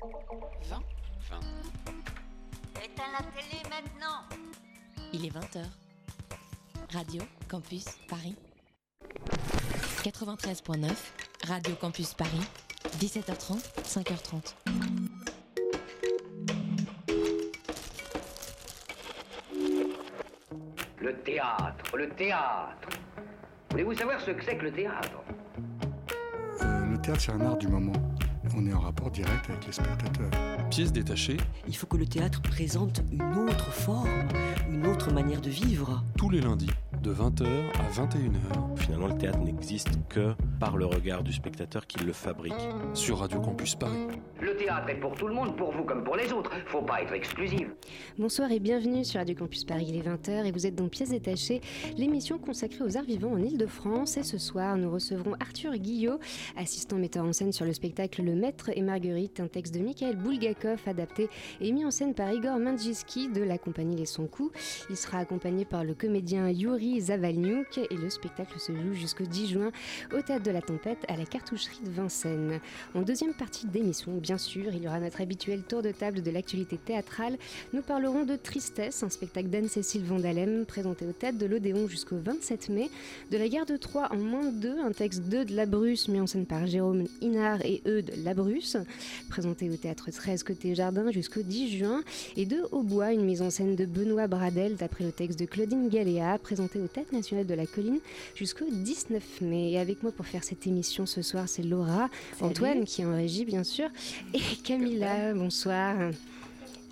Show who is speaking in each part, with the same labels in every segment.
Speaker 1: 20 20.
Speaker 2: Éteins la télé maintenant
Speaker 3: Il est 20h. Radio Campus Paris. 93.9, Radio Campus Paris. 17h30, 5h30.
Speaker 4: Le théâtre, le théâtre. Voulez-vous savoir ce que c'est que le théâtre?
Speaker 5: Euh, le théâtre, c'est un art du moment. On est en rapport direct avec les spectateurs.
Speaker 6: Pièce détachée,
Speaker 7: Il faut que le théâtre présente une autre forme, une autre manière de vivre.
Speaker 6: tous les lundis, de 20h à 21h,
Speaker 8: Finalement, le théâtre n'existe que par le regard du spectateur qui le fabrique.
Speaker 6: sur Radio Campus Paris.
Speaker 4: Théâtre pour tout le monde, pour vous comme pour les autres. Faut pas être exclusif.
Speaker 9: Bonsoir et bienvenue sur Radio Campus Paris, il est 20h et vous êtes dans Pièces détachées, l'émission consacrée aux arts vivants en Ile-de-France. Et ce soir, nous recevrons Arthur Guillot, assistant metteur en scène sur le spectacle Le Maître et Marguerite, un texte de Mikhail Bulgakov adapté et mis en scène par Igor Mandjivski de la compagnie Les Sons Coups. Il sera accompagné par le comédien Yuri Zavalnyuk et le spectacle se joue jusqu'au 10 juin au Théâtre de la Tempête à la cartoucherie de Vincennes. En deuxième partie d'émission, bien sûr, il y aura notre habituel tour de table de l'actualité théâtrale. Nous parlerons de Tristesse, un spectacle d'Anne-Cécile Vandalem présenté au Théâtre de l'Odéon jusqu'au 27 mai. De la guerre de Troie en moins de deux, un texte de de la Bruce mis en scène par Jérôme Inard et Eudes Labrusse, présenté au Théâtre 13 côté Jardin jusqu'au 10 juin. Et de Au bois, une mise en scène de Benoît Bradel d'après le texte de Claudine Galéa, présenté au Théâtre national de la Colline jusqu'au 19 mai. Et avec moi pour faire cette émission ce soir, c'est Laura, Antoine qui est en régie bien sûr, et Camilla, bonsoir.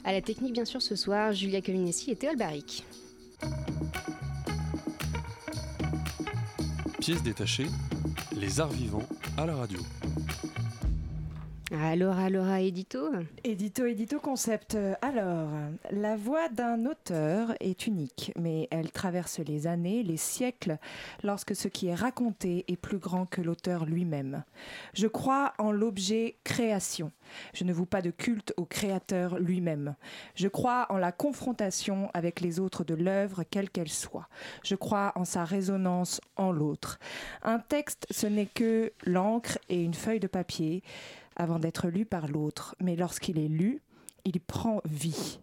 Speaker 9: À la technique bien sûr ce soir, Julia Colinessi et Théol Barric.
Speaker 6: Pièce détachée, les arts vivants à la radio.
Speaker 9: Laura, Laura, édito
Speaker 10: Édito, édito concept. Alors, la voix d'un auteur est unique, mais elle traverse les années, les siècles, lorsque ce qui est raconté est plus grand que l'auteur lui-même. Je crois en l'objet création. Je ne voue pas de culte au créateur lui-même. Je crois en la confrontation avec les autres de l'œuvre, quelle qu'elle soit. Je crois en sa résonance en l'autre. Un texte, ce n'est que l'encre et une feuille de papier avant d'être lu par l'autre. Mais lorsqu'il est lu, il prend vie.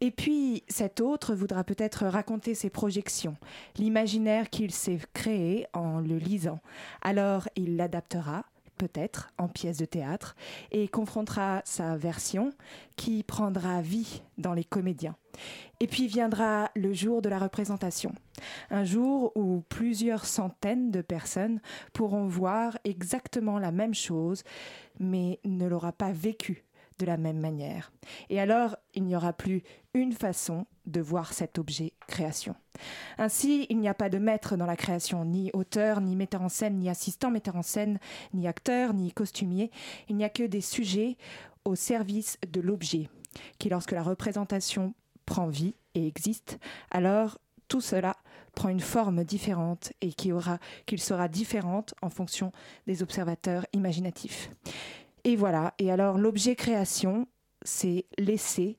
Speaker 10: Et puis, cet autre voudra peut-être raconter ses projections, l'imaginaire qu'il s'est créé en le lisant. Alors, il l'adaptera, peut-être, en pièce de théâtre, et confrontera sa version qui prendra vie dans les comédiens. Et puis viendra le jour de la représentation, un jour où plusieurs centaines de personnes pourront voir exactement la même chose, mais ne l'aura pas vécu de la même manière. Et alors, il n'y aura plus une façon de voir cet objet création. Ainsi, il n'y a pas de maître dans la création, ni auteur, ni metteur en scène, ni assistant metteur en scène, ni acteur, ni costumier. Il n'y a que des sujets au service de l'objet, qui lorsque la représentation prend vie et existe, alors tout cela prend une forme différente et qu'il sera différente en fonction des observateurs imaginatifs. Et voilà, et alors l'objet création, c'est laisser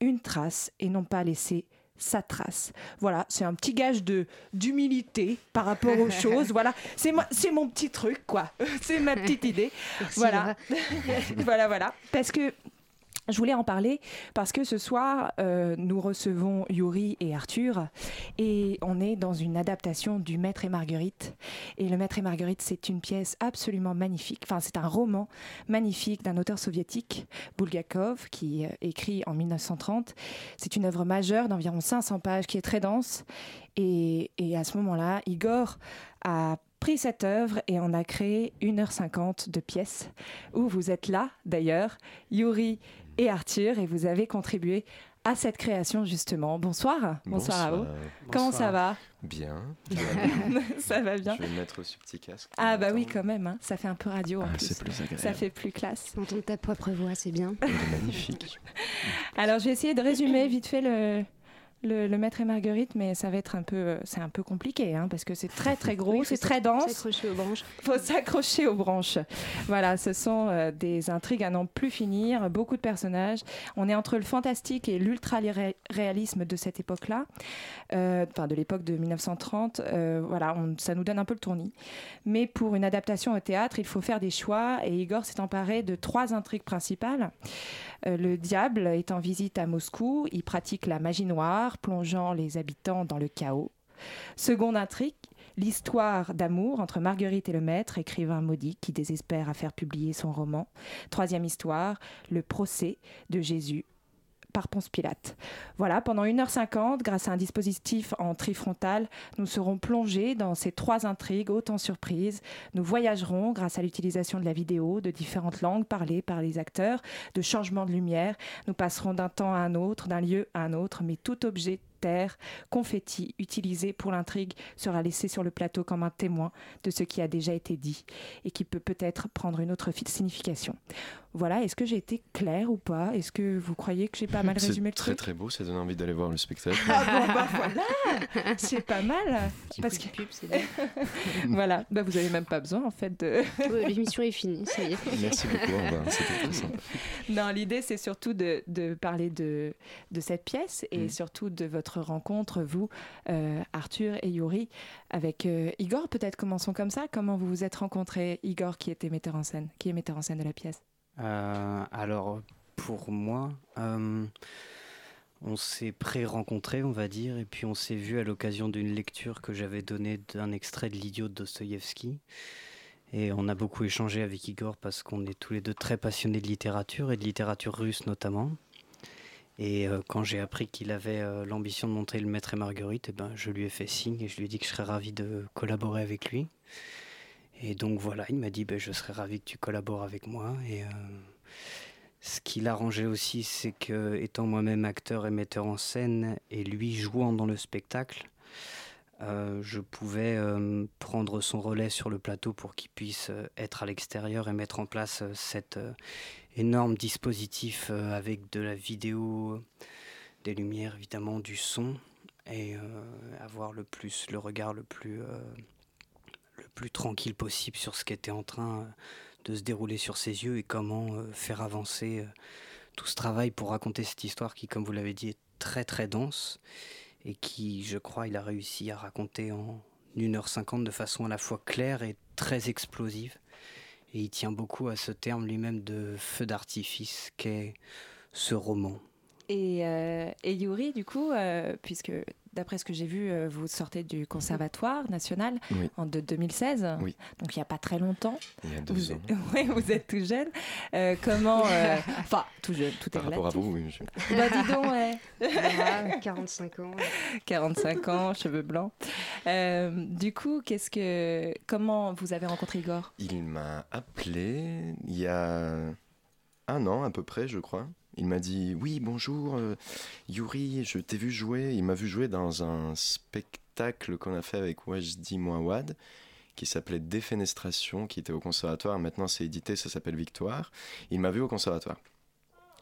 Speaker 10: une trace et non pas laisser sa trace. Voilà, c'est un petit gage de d'humilité par rapport aux choses. Voilà, c'est moi, c'est mon petit truc quoi. C'est ma petite idée.
Speaker 9: Merci,
Speaker 10: voilà, voilà, voilà. Parce que je voulais en parler parce que ce soir, euh, nous recevons Yuri et Arthur et on est dans une adaptation du Maître et Marguerite. Et le Maître et Marguerite, c'est une pièce absolument magnifique. Enfin, c'est un roman magnifique d'un auteur soviétique, Bulgakov, qui euh, écrit en 1930. C'est une œuvre majeure d'environ 500 pages qui est très dense. Et, et à ce moment-là, Igor a pris cette œuvre et on a créé 1h50 de pièces où vous êtes là d'ailleurs, Yuri et Arthur, et vous avez contribué à cette création justement. Bonsoir. Bonsoir, à vous. Comment ça va?
Speaker 11: Bien.
Speaker 10: Ça va bien.
Speaker 11: Je vais me mettre au petit casque.
Speaker 10: Ah bah oui quand même, hein. ça fait un peu radio en
Speaker 11: Ah,
Speaker 10: plus.
Speaker 11: c'est plus agréable.
Speaker 10: Ça fait plus classe.
Speaker 9: Entendre ta propre voix, c'est bien.
Speaker 11: Magnifique.
Speaker 10: Alors je vais essayer de résumer vite fait le, le, le maître et Marguerite, mais ça va être un peu, c'est un peu compliqué, hein, parce que c'est très très gros,
Speaker 9: Oui,
Speaker 10: c'est très dense.
Speaker 9: S'accrocher aux branches.
Speaker 10: faut s'accrocher aux branches. Voilà, ce sont euh, des intrigues à n'en plus finir, beaucoup de personnages. On est entre le fantastique et l'ultra-réalisme de cette époque-là, euh, enfin de l'époque de 1930. Euh, voilà, on- ça nous donne un peu le tournis. Mais pour une adaptation au théâtre, il faut faire des choix et Igor s'est emparé de trois intrigues principales. Le diable est en visite à Moscou, il pratique la magie noire, plongeant les habitants dans le chaos. Seconde intrigue, l'histoire d'amour entre Marguerite et le maître, écrivain maudit qui désespère à faire publier son roman. Troisième histoire, le procès de Jésus par Ponce Pilate. Voilà, pendant 1h50, grâce à un dispositif en trifrontal, nous serons plongés dans ces trois intrigues, autant surprises. Nous voyagerons grâce à l'utilisation de la vidéo, de différentes langues parlées par les acteurs, de changements de lumière. Nous passerons d'un temps à un autre, d'un lieu à un autre, mais tout objet terre, confetti utilisé pour l'intrigue sera laissé sur le plateau comme un témoin de ce qui a déjà été dit et qui peut peut-être prendre une autre fi- signification. Voilà, est-ce que j'ai été claire ou pas? Est-ce que vous croyez que j'ai pas mal résumé le
Speaker 11: C'est très
Speaker 10: truc?
Speaker 11: très beau, ça donne envie d'aller voir le spectacle.
Speaker 10: Ah bon, bah voilà C'est pas mal Parce que...
Speaker 9: pub, c'est bien.
Speaker 10: voilà, bah vous avez même pas besoin en fait de...
Speaker 9: L'émission est finie, ça y est.
Speaker 11: Merci beaucoup, au revoir, c'était très sympa.
Speaker 10: Non, l'idée, c'est surtout de, de parler de, de cette pièce et
Speaker 11: Mm.
Speaker 10: surtout de votre rencontre, vous, euh, Arthur et Yuri, avec euh, Igor. Peut-être commençons comme ça. Comment vous vous êtes rencontrés, Igor, qui était metteur en scène, qui est metteur en scène de la pièce?
Speaker 12: Euh, alors, pour moi, on s'est pré-rencontrés, on va dire, et puis on s'est vu à l'occasion d'une lecture que j'avais donnée d'un extrait de L'idiot de Dostoïevski. Et on a beaucoup échangé avec Igor parce qu'on est tous les deux très passionnés de littérature et de littérature russe notamment. Et euh, quand j'ai appris qu'il avait euh, l'ambition de monter Le Maître et Marguerite, eh ben, je lui ai fait signe et je lui ai dit que je serais ravi de collaborer avec lui. Et donc voilà, il m'a dit ben, je serais ravi que tu collabores avec moi. Et euh, ce qui l'arrangeait aussi, c'est que étant moi-même acteur et metteur en scène et lui jouant dans le spectacle, je pouvais prendre son relais sur le plateau pour qu'il puisse être à l'extérieur et mettre en place cet euh, énorme dispositif euh, avec de la vidéo, des lumières évidemment, du son et euh, avoir le plus le regard le plus euh, le plus tranquille possible sur ce qui était en train de se dérouler sur ses yeux et comment faire avancer tout ce travail pour raconter cette histoire qui, comme vous l'avez dit, est très très dense et qui, je crois, il a réussi à raconter en 1h50 de façon à la fois claire et très explosive. Et il tient beaucoup à ce terme lui-même de feu d'artifice qu'est ce roman.
Speaker 10: Et, euh, et Yuri, du coup, euh, puisque d'après ce que j'ai vu, euh, vous sortez du Conservatoire national
Speaker 11: Oui.
Speaker 10: en de 2016,
Speaker 11: Oui.
Speaker 10: donc il n'y a pas très longtemps.
Speaker 11: Il y a deux
Speaker 10: Vous,
Speaker 11: ans.
Speaker 10: êtes- ouais, vous êtes tout jeune. Euh, comment. euh, Enfin, tout jeune, tout est
Speaker 11: Par rapport à vous, oui. je-
Speaker 10: Bah dis donc, ouais.
Speaker 9: Voilà, 45 ans.
Speaker 10: 45 ans, cheveux blancs. Euh, du coup, qu'est-ce que, comment vous avez rencontré Igor?
Speaker 11: Il m'a appelé il y a un an à peu près, je crois. Il m'a dit Oui, bonjour, euh, Yuri, je t'ai vu jouer. Il m'a vu jouer dans un spectacle qu'on a fait avec Wajdi Mouawad qui s'appelait Défenestration, qui était au conservatoire. Maintenant, c'est édité, ça s'appelle Victoire. Il m'a vu au conservatoire.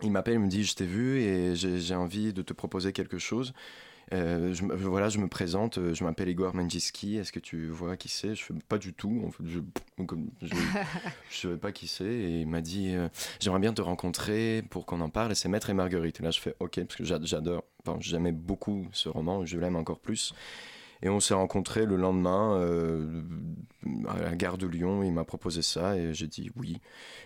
Speaker 11: Il m'appelle, il me dit Je t'ai vu et j'ai j'ai envie de te proposer quelque chose. Euh, je, voilà, je me présente, euh, je m'appelle Igor Menjiski, est-ce que tu vois qui c'est? Je fais pas du tout, en fait, je, je savais pas qui c'est, et il m'a dit euh, J'aimerais bien te rencontrer pour qu'on en parle, et c'est Maître et Marguerite. Et là, je fais Ok, parce que j'a- j'adore, enfin, j'aimais beaucoup ce roman, je l'aime encore plus. Et on s'est rencontrés le lendemain euh, à la gare de Lyon, il m'a proposé ça, et j'ai dit oui,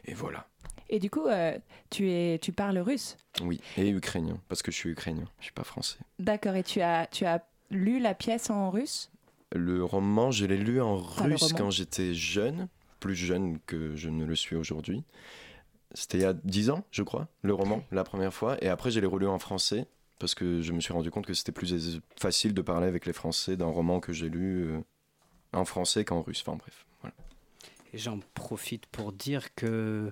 Speaker 11: et voilà.
Speaker 10: Et du coup, euh, tu, es, tu parles russe
Speaker 11: Oui, et ukrainien, parce que je suis ukrainien, je suis pas français.
Speaker 10: D'accord, et tu as, tu as lu la pièce en russe?
Speaker 11: Le roman, je l'ai lu en
Speaker 10: Enfin,
Speaker 11: russe quand j'étais jeune, plus jeune que je ne le suis aujourd'hui. C'était il y a 10 ans, je crois, le roman, la première fois. Et après, je l'ai relu en français, parce que je me suis rendu compte que c'était plus facile de parler avec les Français d'un roman que j'ai lu euh, en français qu'en russe. Enfin bref, voilà.
Speaker 12: Et j'en profite pour dire que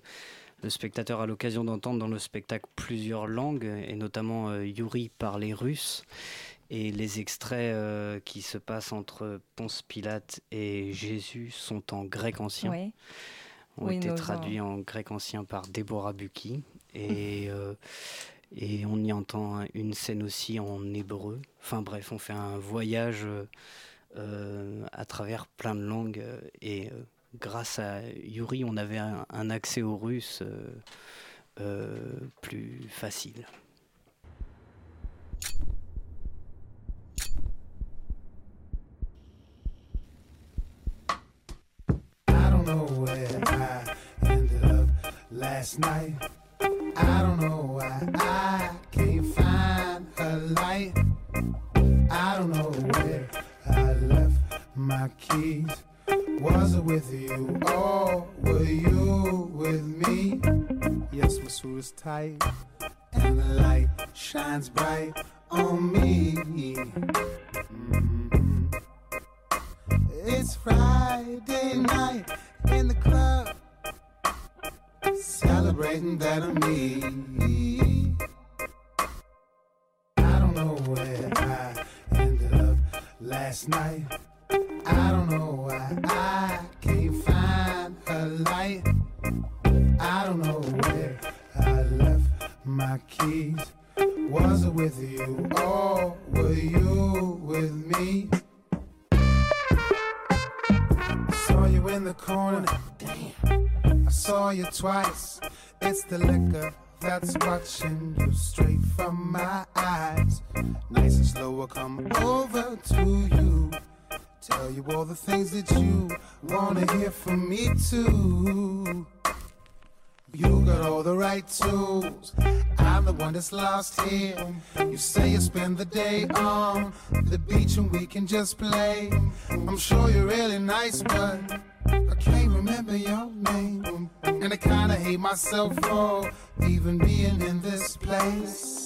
Speaker 12: le spectateur a l'occasion d'entendre dans le spectacle plusieurs langues, et notamment euh, Yuri parler russe. Et les extraits euh, qui se passent entre Ponce Pilate et Jésus sont en grec ancien.
Speaker 10: Oui.
Speaker 12: Ont
Speaker 10: Oui,
Speaker 12: été traduits en grec ancien par Déborah Bucky. Et euh, Et on y entend une scène aussi en hébreu. Enfin bref, on fait un voyage à travers plein de langues. Et grâce à Yuri, on avait un, accès au russe plus facile.
Speaker 13: know where I ended up last night. I don't know why I can't find a light. I don't know where I left my keys. Was it with you or were you with me? Yes, my suit is tight and the light shines bright on me. Mm-hmm. It's Friday night in the club, celebrating that I'm me. I don't know where I ended up last night. I don't know why I can't find a light. I don't know where I left my keys. Was it with you or were you with me? saw you in the corner. Damn. I saw you twice. It's the liquor that's watching you straight from my eyes. Nice and slow, I'll come over to you. Tell you all the things that you wanna hear from me too. You got all the right tools. I'm the one that's lost here. You say you spend the day on the beach and we can just play. I'm sure you're really nice, but I can't remember your name. And I kinda hate myself for even being in this place.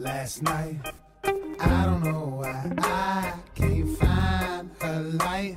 Speaker 13: Last night. I don't know why I can't find her light.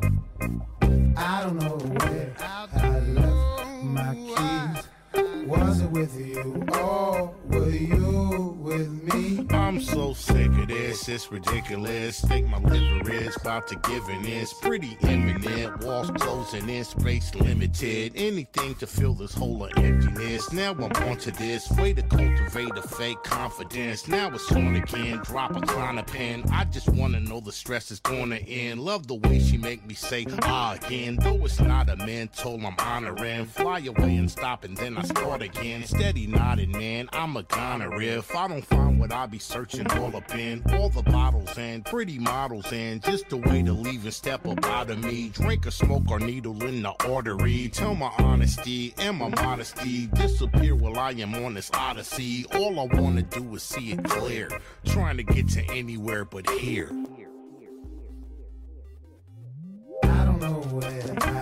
Speaker 13: I don't know where I left my keys. Was it with you or were you with me?
Speaker 14: I'm so sick of this, it's ridiculous. Think my liver is about to give in. It's pretty imminent. Walls closing in, space limited. Anything to fill this hole of emptiness. Now I'm onto this. Way to cultivate a fake confidence. Now it's on again. Drop a climb pen. I just wanna know the stress is gonna end. Love the way she make me say ah again. Though it's not a mental, I'm honoring. Fly away and stop and then I start again. Steady nodding, man. I'm a goner if I don't find what I be searching all up in. All the bottles and pretty models and just a way to leave and step up out of me. Drink or smoke or needle in the artery. Tell my honesty and my modesty disappear while I am on this odyssey. All I wanna do is see it clear. Trying to get to anywhere but here.
Speaker 13: I don't know where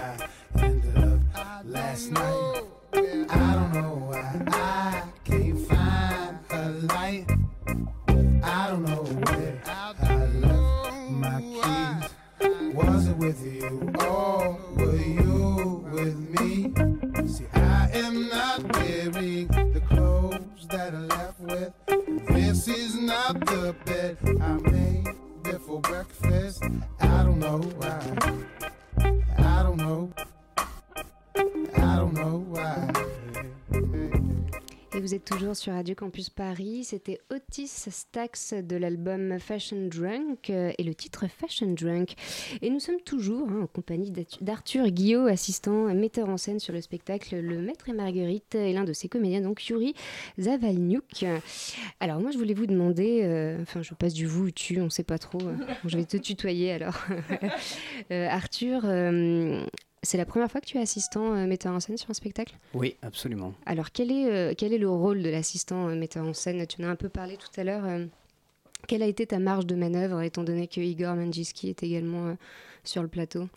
Speaker 9: sur Radio Campus Paris. C'était Otis Stax de l'album Fashion Drunk euh, et le titre Fashion Drunk. Et nous sommes toujours hein, en compagnie d'Arthur Guillot, assistant metteur en scène sur le spectacle Le Maître et Marguerite et l'un de ses comédiens, donc Yuri Zavalnyuk. Alors moi je voulais vous demander, euh, enfin je passe du vous ou tu, on ne sait pas trop. je vais te tutoyer alors. Euh, Arthur, c'est la première fois que tu es assistant euh, metteur en scène sur un spectacle?
Speaker 12: Oui, absolument.
Speaker 9: Alors, quel est, euh, quel est le rôle de l'assistant euh, metteur en scène? Tu en as un peu parlé tout à l'heure. quelle a été ta marge de manœuvre, étant donné que Igor Manjiski est également sur le plateau?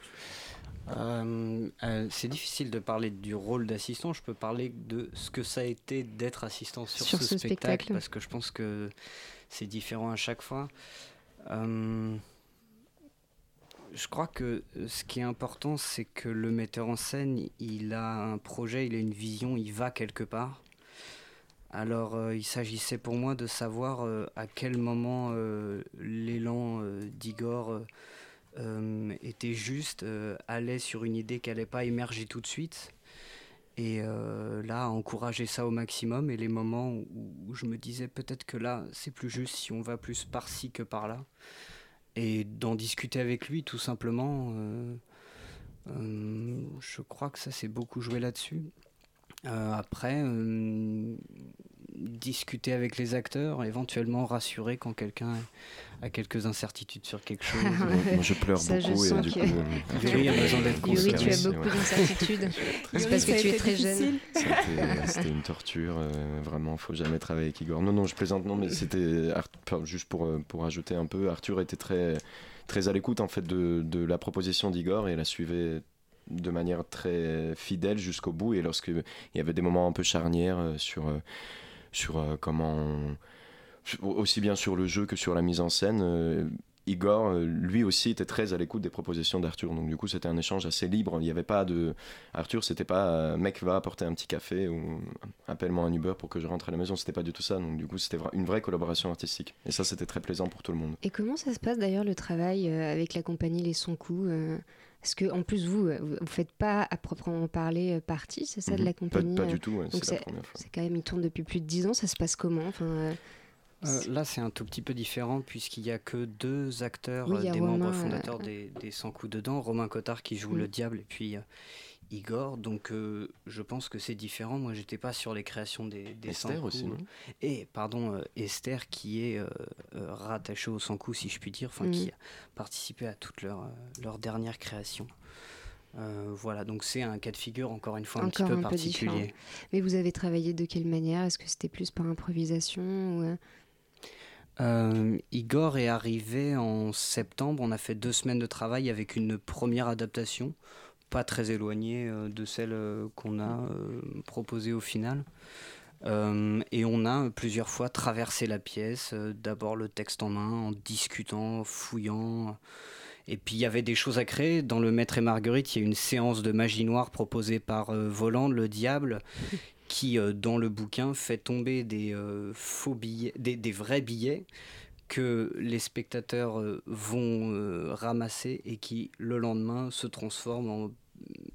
Speaker 12: C'est difficile de parler du rôle d'assistant. Je peux parler de ce que ça a été d'être assistant sur, ce, spectacle, parce que je pense que c'est différent à chaque fois je crois que euh, ce qui est important, c'est que le metteur en scène, il a un projet, il a une vision, il va quelque part. Alors euh, il s'agissait pour moi de savoir euh, à quel moment l'élan d'Igor était juste, allait sur une idée qui n'allait pas émerger tout de suite. Et là, encourager ça au maximum. Et les moments où je me disais peut-être que là, c'est plus juste si on va plus par-ci que par-là. Et d'en discuter avec lui, tout simplement. euh, euh, je crois que ça s'est beaucoup joué là-dessus. Euh, après, discuter avec les acteurs, éventuellement rassurer quand quelqu'un a quelques incertitudes sur quelque chose.
Speaker 11: Moi, je pleure
Speaker 9: Ça, je
Speaker 11: beaucoup et du coup. euh,
Speaker 12: Yuri a besoin d'être
Speaker 9: Yuri, tu as beaucoup d'incertitudes. C'est parce que tu es très jeune.
Speaker 10: difficile.
Speaker 11: C'était c'était une torture, euh, vraiment, faut jamais travailler avec Igor. Non, non, je plaisante, non, mais c'était enfin, juste pour, euh, pour ajouter un peu, Arthur était très, très à l'écoute en fait de, de la proposition d'Igor et la suivait de manière très fidèle jusqu'au bout. Et lorsque il y avait des moments un peu charnières euh, sur, euh, sur euh, comment, aussi bien sur le jeu que sur la mise en scène. euh, Igor, euh, lui aussi, était très à l'écoute des propositions d'Arthur. Donc, du coup, c'était un échange assez libre. Il n'y avait pas de. Arthur, c'était pas mec, va apporter un petit café ou appelle-moi un Uber pour que je rentre à la maison. C'était pas du tout ça. Donc, du coup, c'était une vraie collaboration artistique. Et ça, c'était très plaisant pour tout le monde.
Speaker 9: Et comment ça se passe d'ailleurs le travail avec la compagnie Les Sons Coups Parce que en plus vous, euh, vous vous faites pas à proprement parler euh, partie, c'est ça de
Speaker 11: Mhm.
Speaker 9: la
Speaker 11: Pas-
Speaker 9: compagnie
Speaker 11: pas
Speaker 9: euh,
Speaker 11: du tout, ouais,
Speaker 9: donc
Speaker 11: c'est la première fois.
Speaker 9: C'est quand même, il tourne depuis plus de 10 ans, ça se passe comment enfin, euh,
Speaker 12: Euh, là, c'est un tout petit peu différent puisqu'il n'y a que deux acteurs,
Speaker 9: Oui,
Speaker 12: des
Speaker 9: Romain,
Speaker 12: membres
Speaker 9: euh,
Speaker 12: fondateurs des, des 100 coups dedans. Romain Cotard qui joue le diable et puis euh, Igor. Donc, euh, je pense que c'est différent. Moi, j'étais pas sur les créations des, des 100
Speaker 11: Esther aussi, non?
Speaker 12: Et, pardon, euh, Esther qui est euh, euh, rattachée aux 100 coups, si je puis dire, enfin,
Speaker 9: Mm.
Speaker 12: qui a participé à toute leur, euh, leur dernière création. Euh, voilà, donc c'est un cas de figure encore une fois un
Speaker 9: encore
Speaker 12: petit peu
Speaker 9: un peu
Speaker 12: particulier.
Speaker 9: différent. Mais vous avez travaillé de quelle manière? Est-ce que c'était plus par improvisation ou, Euh,
Speaker 12: Igor est arrivé en septembre. On a fait deux semaines de travail avec une première adaptation, pas très éloignée euh, de celle euh, qu'on a euh, proposée au final. Euh, et on a plusieurs fois traversé la pièce, euh, d'abord le texte en main, en discutant, fouillant. Et puis il y avait des choses à créer. Dans Le Maître et Marguerite, il y a une séance de magie noire proposée par euh, Voland, le diable, qui, dans le bouquin, fait tomber des faux billets, des, des vrais billets que les spectateurs euh, vont euh, ramasser et qui, le lendemain, se transforment en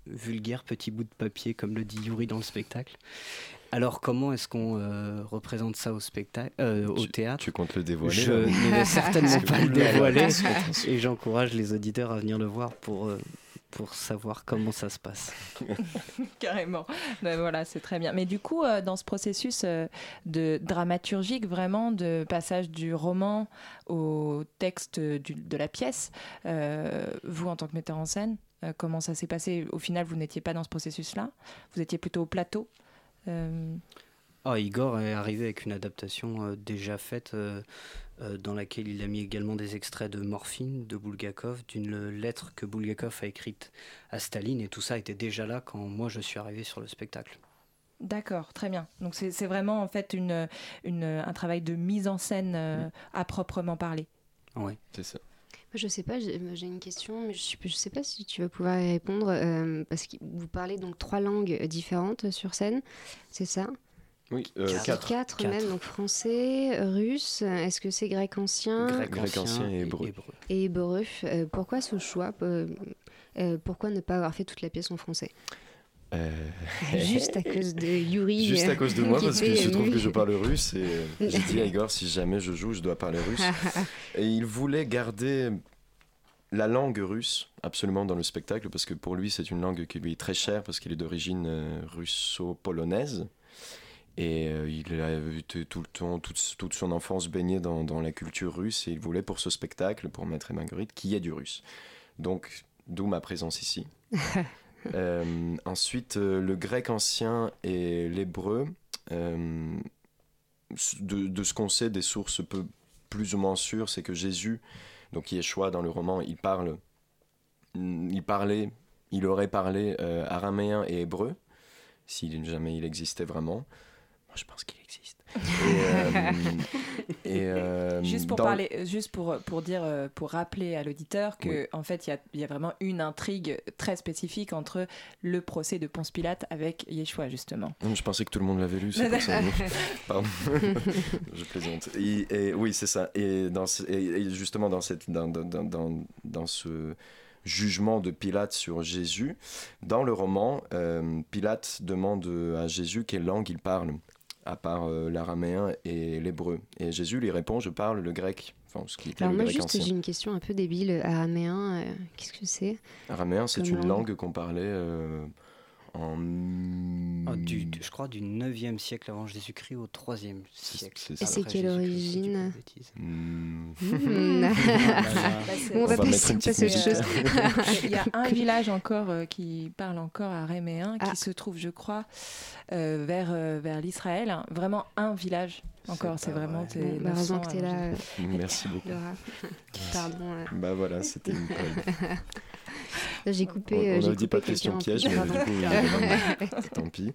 Speaker 12: vulgaire petit bout de papier, comme le dit Yuri dans le spectacle. Alors, comment est-ce qu'on euh, représente ça au, spectacle, euh, au théâtre?
Speaker 11: Tu comptes le dévoiler
Speaker 12: Je ne vais certainement pas le dévoiler et j'encourage les auditeurs à venir le voir pour, euh, pour savoir comment ça se passe.
Speaker 10: Carrément. Ben voilà, c'est très bien. Mais du coup, euh, dans ce processus euh, de dramaturgique, vraiment, de passage du roman au texte du- de la pièce, euh, vous, en tant que metteur en scène, comment ça s'est passé? Au final, vous n'étiez pas dans ce processus-là Vous étiez plutôt au plateau
Speaker 12: Ah, Igor est arrivé avec une adaptation déjà faite dans laquelle il a mis également des extraits de Morphine de Bulgakov, d'une lettre que Bulgakov a écrite à Staline, et tout ça était déjà là quand moi je suis arrivé sur le spectacle.
Speaker 10: D'accord, très bien. Donc c'est vraiment en fait une, une- un travail de mise en scène euh, à proprement parler.
Speaker 12: Oui,
Speaker 11: c'est ça.
Speaker 9: Je sais pas, j'ai j'ai une question, mais je ne sais pas si tu vas pouvoir y répondre, euh, parce que vous parlez donc trois langues différentes sur scène, c'est ça?
Speaker 11: Oui, euh, quatre.
Speaker 9: Quatre même, donc français, russe, est-ce que c'est grec ancien
Speaker 11: Grec Grec ancien ancien et hébreu. hébreu.
Speaker 9: Et hébreu. Euh, pourquoi ce choix Euh, euh, Pourquoi ne pas avoir fait toute la pièce en français
Speaker 11: Euh,
Speaker 9: Juste à cause de Yuri.
Speaker 11: Juste à cause de moi, parce qu'il se trouve que je parle russe et euh, j'ai dit à Igor, si jamais je joue, je dois parler russe. Et il voulait garder la langue russe absolument dans le spectacle, parce que pour lui, c'est une langue qui lui est très chère, parce qu'il est d'origine euh, russo-polonaise. Et euh, il a été tout le temps, toute, toute son enfance baigné dans, dans la culture russe, et il voulait pour ce spectacle, pour Maître et Marguerite, qu'il y ait du russe. Donc, d'où ma présence ici. Euh, ensuite, euh, le grec ancien et l'hébreu, euh, de, de ce qu'on sait des sources peu, plus ou moins sûres, c'est que Jésus, donc Yeshua dans le roman, il parle, mm, il parlait, il aurait parlé euh, araméen et hébreu, si jamais il existait vraiment. Moi, je pense qu'il existe. Et, euh, et, euh,
Speaker 10: Juste pour
Speaker 11: dans-
Speaker 10: parler, juste pour, pour dire, euh, pour rappeler à l'auditeur que en fait il y a, il y a vraiment une intrigue très spécifique entre le procès de Ponce Pilate avec Yeshua justement.
Speaker 11: Je pensais que tout le monde l'avait lu, c'est pour ça. Pardon, je plaisante. Et, et oui, c'est ça. Et, dans ce- et- et justement, dans, cette, dans, dans, dans, dans- dans ce, jugement de Pilate sur Jésus. Dans le roman, euh, Pilate demande à Jésus quelle langue il parle, à part euh, l'araméen et l'hébreu. Et Jésus lui répond Je parle le grec. Enfin, ce qui était
Speaker 9: Alors
Speaker 11: le
Speaker 9: moi
Speaker 11: grec
Speaker 9: juste j'ai une question un peu débile. Araméen, euh, qu'est-ce que c'est?
Speaker 11: Araméen, c'est une langue qu'on parlait euh, en.
Speaker 12: Ah, du, du- je crois du 9e siècle avant Jésus-Christ au 3e siècle.
Speaker 11: c'est
Speaker 9: Et c'est
Speaker 12: après
Speaker 9: quelle
Speaker 12: Jésus-Christ, si je dis pas de
Speaker 9: origine.
Speaker 11: Hmm.
Speaker 9: Hmm.
Speaker 10: Bah,
Speaker 9: on va passer,
Speaker 11: une
Speaker 9: passer à autre chose.
Speaker 10: Il y a un village encore euh, qui parle encore araméen,
Speaker 9: Ah.
Speaker 10: qui se trouve, je crois, euh, vers, euh, vers l'Israël. hein. Vraiment un village encore. C'est vraiment. t'es
Speaker 9: Bon, bah, heureusement
Speaker 10: 900
Speaker 9: que t'es là.
Speaker 10: avant
Speaker 9: euh,
Speaker 11: Merci beaucoup.
Speaker 9: Laura. Pardon.
Speaker 11: Bah voilà, c'était une colle.
Speaker 9: J'ai coupé.
Speaker 11: On-
Speaker 9: euh,
Speaker 11: on
Speaker 9: j'ai
Speaker 11: ne dit pas de question piège, mais du coup, euh, tant pis.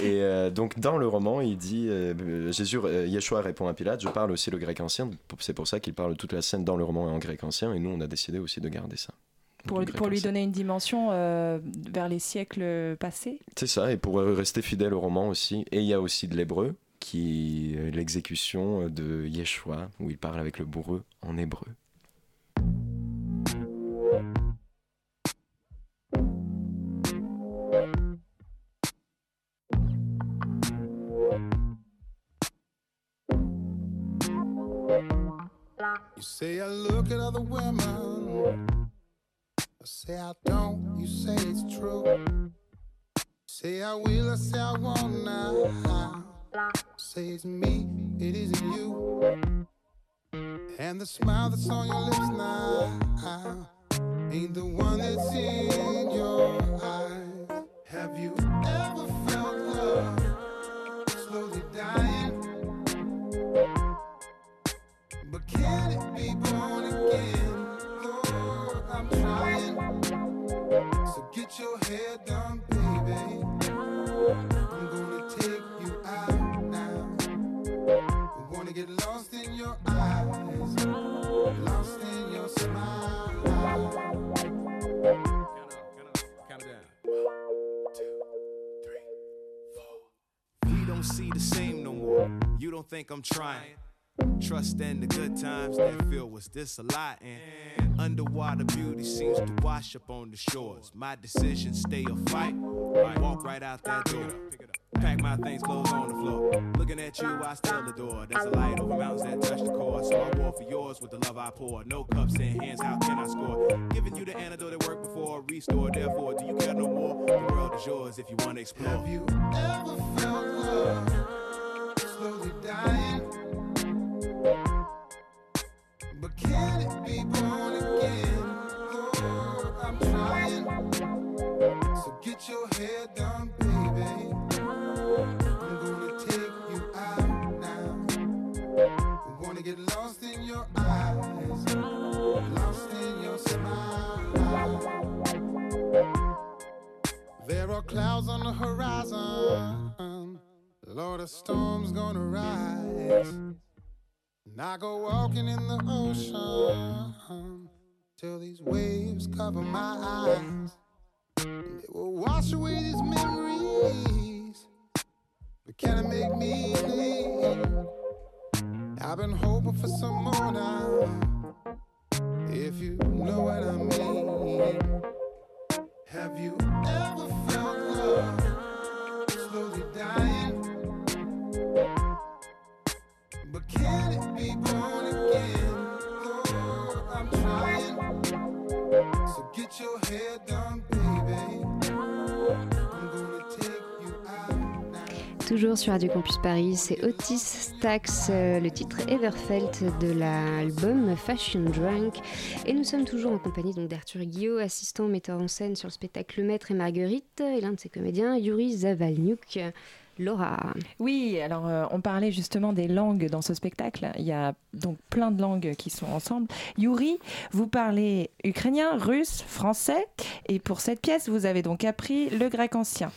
Speaker 11: Et euh, donc, dans le roman, il dit euh, Jésus, euh, Yeshua répond à Pilate Je parle aussi le grec ancien. C'est pour ça qu'il parle toute la scène dans le roman en grec ancien. Et nous, on a décidé aussi de garder ça.
Speaker 10: Pour, lui donner une dimension euh, vers les siècles passés.
Speaker 11: C'est ça, et pour euh, rester fidèle au roman aussi. Et il y a aussi de l'hébreu, qui est l'exécution de Yeshua, où il parle avec le bourreau en hébreu.
Speaker 13: You say I look at other women. I say I don't. You say it's true. Say I will. I say I won't now. Say it's me. It isn't you. And the smile that's on your lips now ain't the one that's in your eyes. Have you ever I'm trying. So get your down, baby. I'm gonna take you out now. I wanna get lost in your eyes, lost in your smile.
Speaker 15: We don't see the same no more. You don't think I'm trying. Trust in the good times that feel was this a lot and underwater beauty seems to wash up on the shores. My decision stay or fight. I Walk right out that door. Pack my things, clothes on the floor. Looking at you, I still adore. There's a light over mountains that touch the core. So I war for yours with the love I pour. No cups in hands, how can I score? Giving you the antidote that worked before, restore. Therefore, do you care no more? The world is yours if you want to explore.
Speaker 13: Have you ever felt love slowly dying? But can it be born again? Lord, I'm trying. So get your head down, baby. I'm gonna take you out now. Wanna get lost in your eyes, lost in your smile. There are clouds on the horizon. Lord, a storm's gonna rise. And I go walking in the ocean till these waves cover my eyes. And they will wash away these memories. But can it make me leave? I've been hoping for some more now. If you know what I mean. Have you ever felt love slowly dying? But can
Speaker 9: Toujours sur Radio Campus Paris, c'est Otis Stax, euh, le titre Everfelt de l'album Fashion Drunk. Et nous sommes toujours en compagnie d'Arthur Guillot, assistant metteur en scène sur le spectacle Le Maître et Marguerite, et l'un de ses comédiens, Yuri Zavalnyuk. Laura.
Speaker 10: Oui, alors euh, on parlait justement des langues dans ce spectacle. Il y a donc plein de langues qui sont ensemble. Yuri, vous parlez ukrainien, russe, français, et pour cette pièce, vous avez donc appris le grec ancien.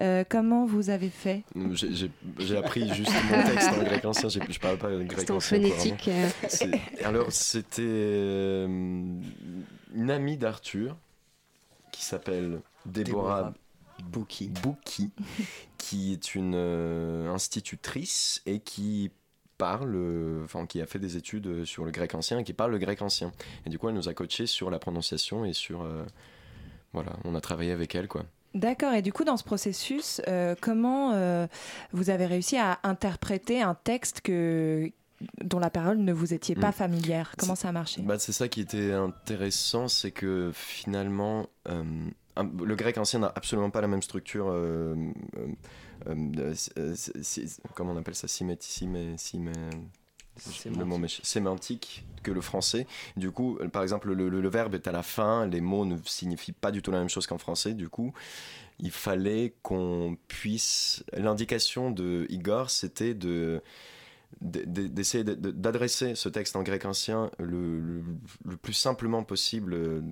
Speaker 10: Euh, comment vous avez fait?
Speaker 11: J'ai- J'ai appris juste mon texte en grec ancien, j'ai- je parle pas grec
Speaker 9: C'était en
Speaker 11: ancien.
Speaker 9: phonétique, euh.
Speaker 11: C'est- Alors, c'était euh, une amie d'Arthur qui s'appelle Déborah,
Speaker 12: Bouki.
Speaker 11: qui est une euh, institutrice et qui parle, euh, enfin qui a fait des études sur le grec ancien et qui parle le grec ancien. Et du coup, elle nous a coaché sur la prononciation et sur euh, voilà, on a travaillé avec elle quoi.
Speaker 10: D'accord. Et du coup, dans ce processus, euh, comment euh, vous avez réussi à interpréter un texte que dont la parole ne vous étiez pas
Speaker 11: Mm.
Speaker 10: familière? Comment ça a marché?
Speaker 11: Bah, c'est ça qui était intéressant, c'est que finalement, euh, le grec ancien n'a absolument pas la même structure. euh, euh, euh, euh, comment on appelle ça m'échappe. sémantique que le français. Du coup, par exemple, le, le- le verbe est à la fin, les mots ne signifient pas du tout la même chose qu'en français. Du coup, il fallait qu'on puisse. L'indication de Igor, c'était de d'essayer de- de- d'adresser ce texte en grec ancien le, le- le plus simplement possible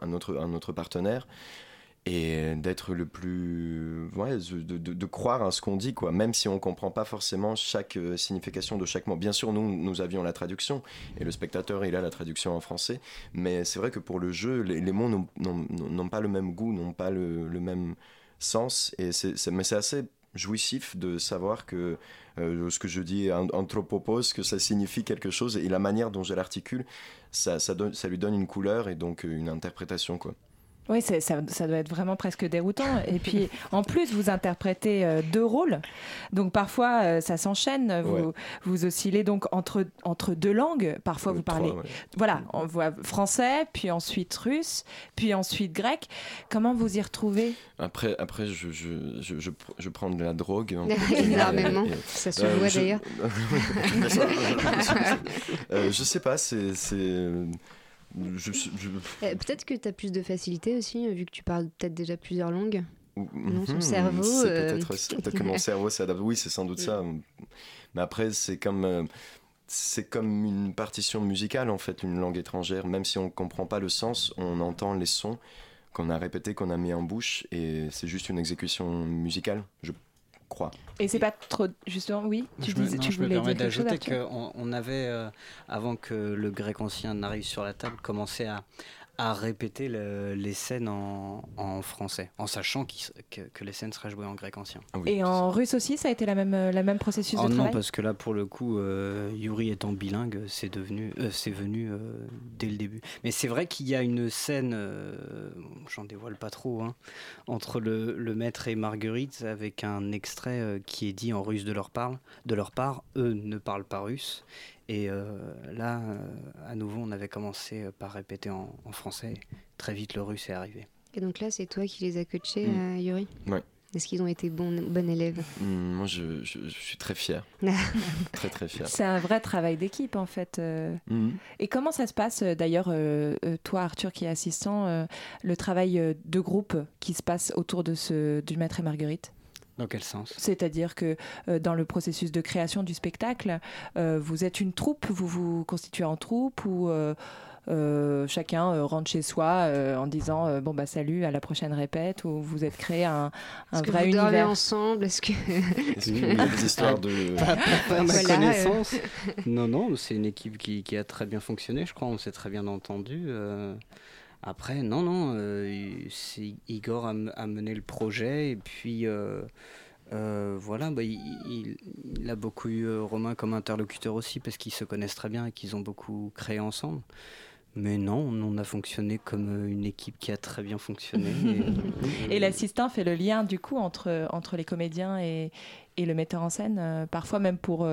Speaker 11: à notre, à notre partenaire et d'être le plus ouais, de, de- croire à ce qu'on dit quoi. Même si on comprend pas forcément chaque euh, signification de chaque mot. Bien sûr nous nous avions la traduction et le spectateur il a la traduction en français mais c'est vrai que pour le jeu les, mots n'ont- pas le même goût n'ont pas le, le même sens et c'est- mais c'est assez jouissif de savoir que euh, ce que je dis an- anthropopos que ça signifie quelque chose et la manière dont je l'articule ça, ça lui donne une couleur et donc euh, une interprétation quoi
Speaker 10: Oui, c'est- ça, ça doit être vraiment presque déroutant. Et puis, en plus, vous interprétez euh, deux rôles. Donc, parfois, euh, ça s'enchaîne. Vous,
Speaker 11: Ouais.
Speaker 10: vous oscillez donc entre, entre deux langues. Parfois, vous parlez.
Speaker 11: trois, ouais.
Speaker 10: Voilà, on voit français, puis ensuite russe, puis ensuite grec. Comment vous y retrouvez?
Speaker 11: Après, après je, je, je, je, pr- je prends de la drogue.
Speaker 9: Énormément.
Speaker 11: Et- et-
Speaker 9: Ça se voit
Speaker 11: je-
Speaker 9: d'ailleurs.
Speaker 11: Euh, je sais pas, c'est. c'est- Je, je-
Speaker 9: Euh, Peut-être que tu as plus de facilité aussi, euh, vu que tu parles peut-être déjà plusieurs langues. Non, ton
Speaker 11: Mhm,
Speaker 9: cerveau.
Speaker 11: c'est
Speaker 9: euh,
Speaker 11: peut-être peut-être que mon cerveau s'adapte. Oui, c'est sans doute ça. Mais après, c'est comme. C'est comme une partition musicale en fait, une langue étrangère. Même si on ne comprend pas le sens, on entend les sons qu'on a répétés, qu'on a mis en bouche, et c'est juste une exécution musicale, je crois.
Speaker 10: Et c'est pas trop. Justement, oui Tu,
Speaker 12: je me,
Speaker 10: disais-
Speaker 12: non,
Speaker 10: tu
Speaker 12: je me
Speaker 10: voulais
Speaker 12: permets
Speaker 10: quelque chose
Speaker 12: d'ajouter qu'on on avait, euh, avant que le grec ancien n'arrive sur la table, commencé à, à répéter le- les scènes en, en français, en sachant que, que les scènes seraient jouées en grec ancien.
Speaker 10: Et en russe aussi, ça a été la même, euh, la même processus
Speaker 12: Oh
Speaker 10: de
Speaker 12: non,
Speaker 10: travail
Speaker 12: parce que là, pour le coup, euh, Yuri étant bilingue, c'est devenu, euh, c'est venu euh, dès le début. Mais c'est vrai qu'il y a une scène, euh, j'en dévoile pas trop, hein, entre le, le maître et Marguerite, avec un extrait euh, qui est dit en russe de leur, part, de leur part. Eux ne parlent pas russe. Et euh, là, euh, à nouveau, on avait commencé euh, par répéter en, en français. Très vite, le russe est arrivé.
Speaker 9: Et donc là, c'est toi qui les as coachés,
Speaker 11: Mm.
Speaker 9: euh, Yuri?
Speaker 11: Ouais.
Speaker 9: Est-ce qu'ils ont été bons, bons élèves?
Speaker 11: Hmm, moi, je, je- je suis très fier. très, très fier.
Speaker 10: C'est un vrai travail d'équipe en fait. euh.
Speaker 11: Mhm.
Speaker 10: Et comment ça se passe d'ailleurs, toi Arthur qui est assistant, euh, le travail de groupe qui se passe autour de ce, du maître et Marguerite?
Speaker 12: Dans quel sens?
Speaker 10: C'est-à-dire que euh, dans le processus de création du spectacle, euh, vous êtes une troupe, vous vous constituez en troupe ou euh, euh, chacun euh, rentre chez soi euh, en disant euh, bon bah salut à la prochaine répète ou vous êtes créé un, un
Speaker 9: Est-ce que
Speaker 10: vrai
Speaker 9: vous dormez ensemble? Est-ce que...
Speaker 11: Y a des histoires de.
Speaker 12: Pas, pas- pas à ma
Speaker 9: Voilà, euh.
Speaker 12: connaissance? Non, non, c'est une équipe qui, qui a très bien fonctionné, je crois. On s'est très bien entendu. Après, non, non, euh, Igor a, a mené le projet et puis euh, euh, voilà, bah, il, a beaucoup eu euh, Romain comme interlocuteur aussi parce qu'ils se connaissent très bien et qu'ils ont beaucoup créé ensemble. Mais non, on a fonctionné comme une équipe qui a très bien fonctionné. et-
Speaker 10: l'assistant fait le lien du coup entre, entre les comédiens et, et le metteur en scène, parfois même pour,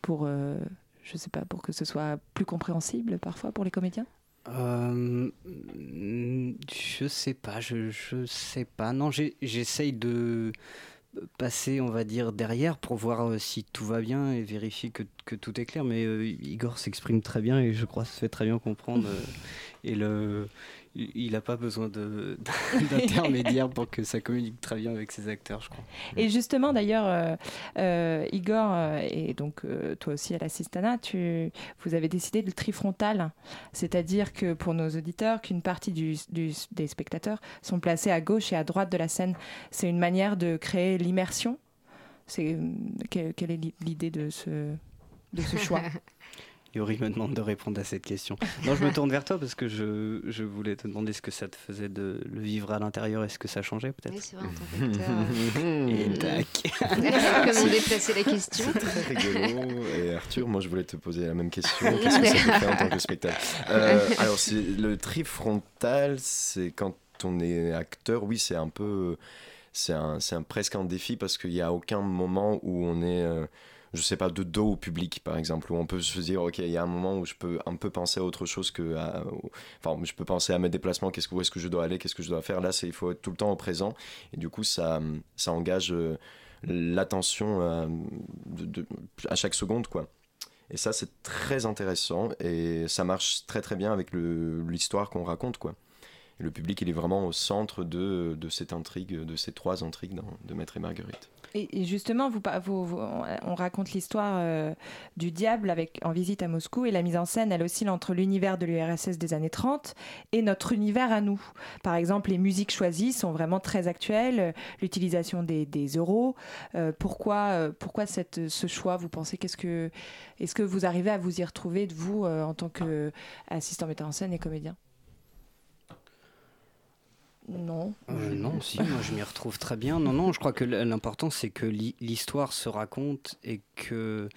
Speaker 10: pour je sais pas, pour que ce soit plus compréhensible parfois pour les comédiens?
Speaker 12: Euh, je sais pas, je, sais pas. Non, j'essaye de passer, on va dire, derrière pour voir euh, si tout va bien et vérifier que, tout est clair. Mais euh, Igor s'exprime très bien et je crois se fait très bien comprendre. et le, il n'a pas besoin de- d'intermédiaire pour que ça communique très bien avec ses acteurs, je crois.
Speaker 10: Et justement, d'ailleurs, euh, euh, Igor, euh, et donc euh, toi aussi à l'assistana, tu, vous avez décidé de le trifrontal. C'est-à-dire que pour nos auditeurs, qu'une partie du- du- des spectateurs sont placés à gauche et à droite de la scène. C'est une manière de créer l'immersion. C'est, quelle, quelle est l'i- l'idée de ce, de ce choix?
Speaker 12: Yuri me demande de répondre à cette question. Non, je me tourne vers toi parce que je, je voulais te demander ce que ça te faisait de le vivre à l'intérieur. Est-ce que ça changeait peut-être?
Speaker 9: Oui, c'est vrai, en tant.
Speaker 12: Et tac.
Speaker 9: Comment déplacer la question?
Speaker 11: C'est très rigolo. Et Arthur, moi je voulais te poser la même question. Qu'est-ce que ça te fait en tant que spectacle? Euh, Alors, le tri frontal, c'est quand on est acteur, oui, c'est un peu. C'est un, c'est un- presque un défi parce qu'il n'y a aucun moment où on est. euh, je sais pas, de dos au public, par exemple, où on peut se dire, ok, il y a un moment où je peux un peu penser à autre chose que. enfin, je peux penser à mes déplacements, qu'est-ce que, où est-ce que je dois aller, qu'est-ce que je dois faire. Là, c'est, il faut être tout le temps au présent. Et du coup, ça, ça engage euh, l'attention euh, à chaque seconde, quoi. Et ça, c'est très intéressant et ça marche très très bien avec l'histoire qu'on raconte, quoi. Et le public, il est vraiment au centre de, cette intrigue, de ces trois intrigues de Maître et Marguerite.
Speaker 10: Et, justement, vous- on on raconte l'histoire euh, du diable avec, en visite à Moscou et la mise en scène, elle oscille entre l'univers de l'URSS des années 30 et notre univers à nous. Par exemple, les musiques choisies sont vraiment très actuelles, euh, l'utilisation des, euros. Euh, pourquoi euh, pourquoi ce choix Vous pensez? Qu'est-ce que est-ce que vous arrivez à vous y retrouver de vous euh, en tant qu'assistant metteur en scène et comédien? Non.
Speaker 12: Euh, non, si, moi je m'y retrouve très bien. Non, non, je crois que l'important c'est que l'hi- l'histoire se raconte et que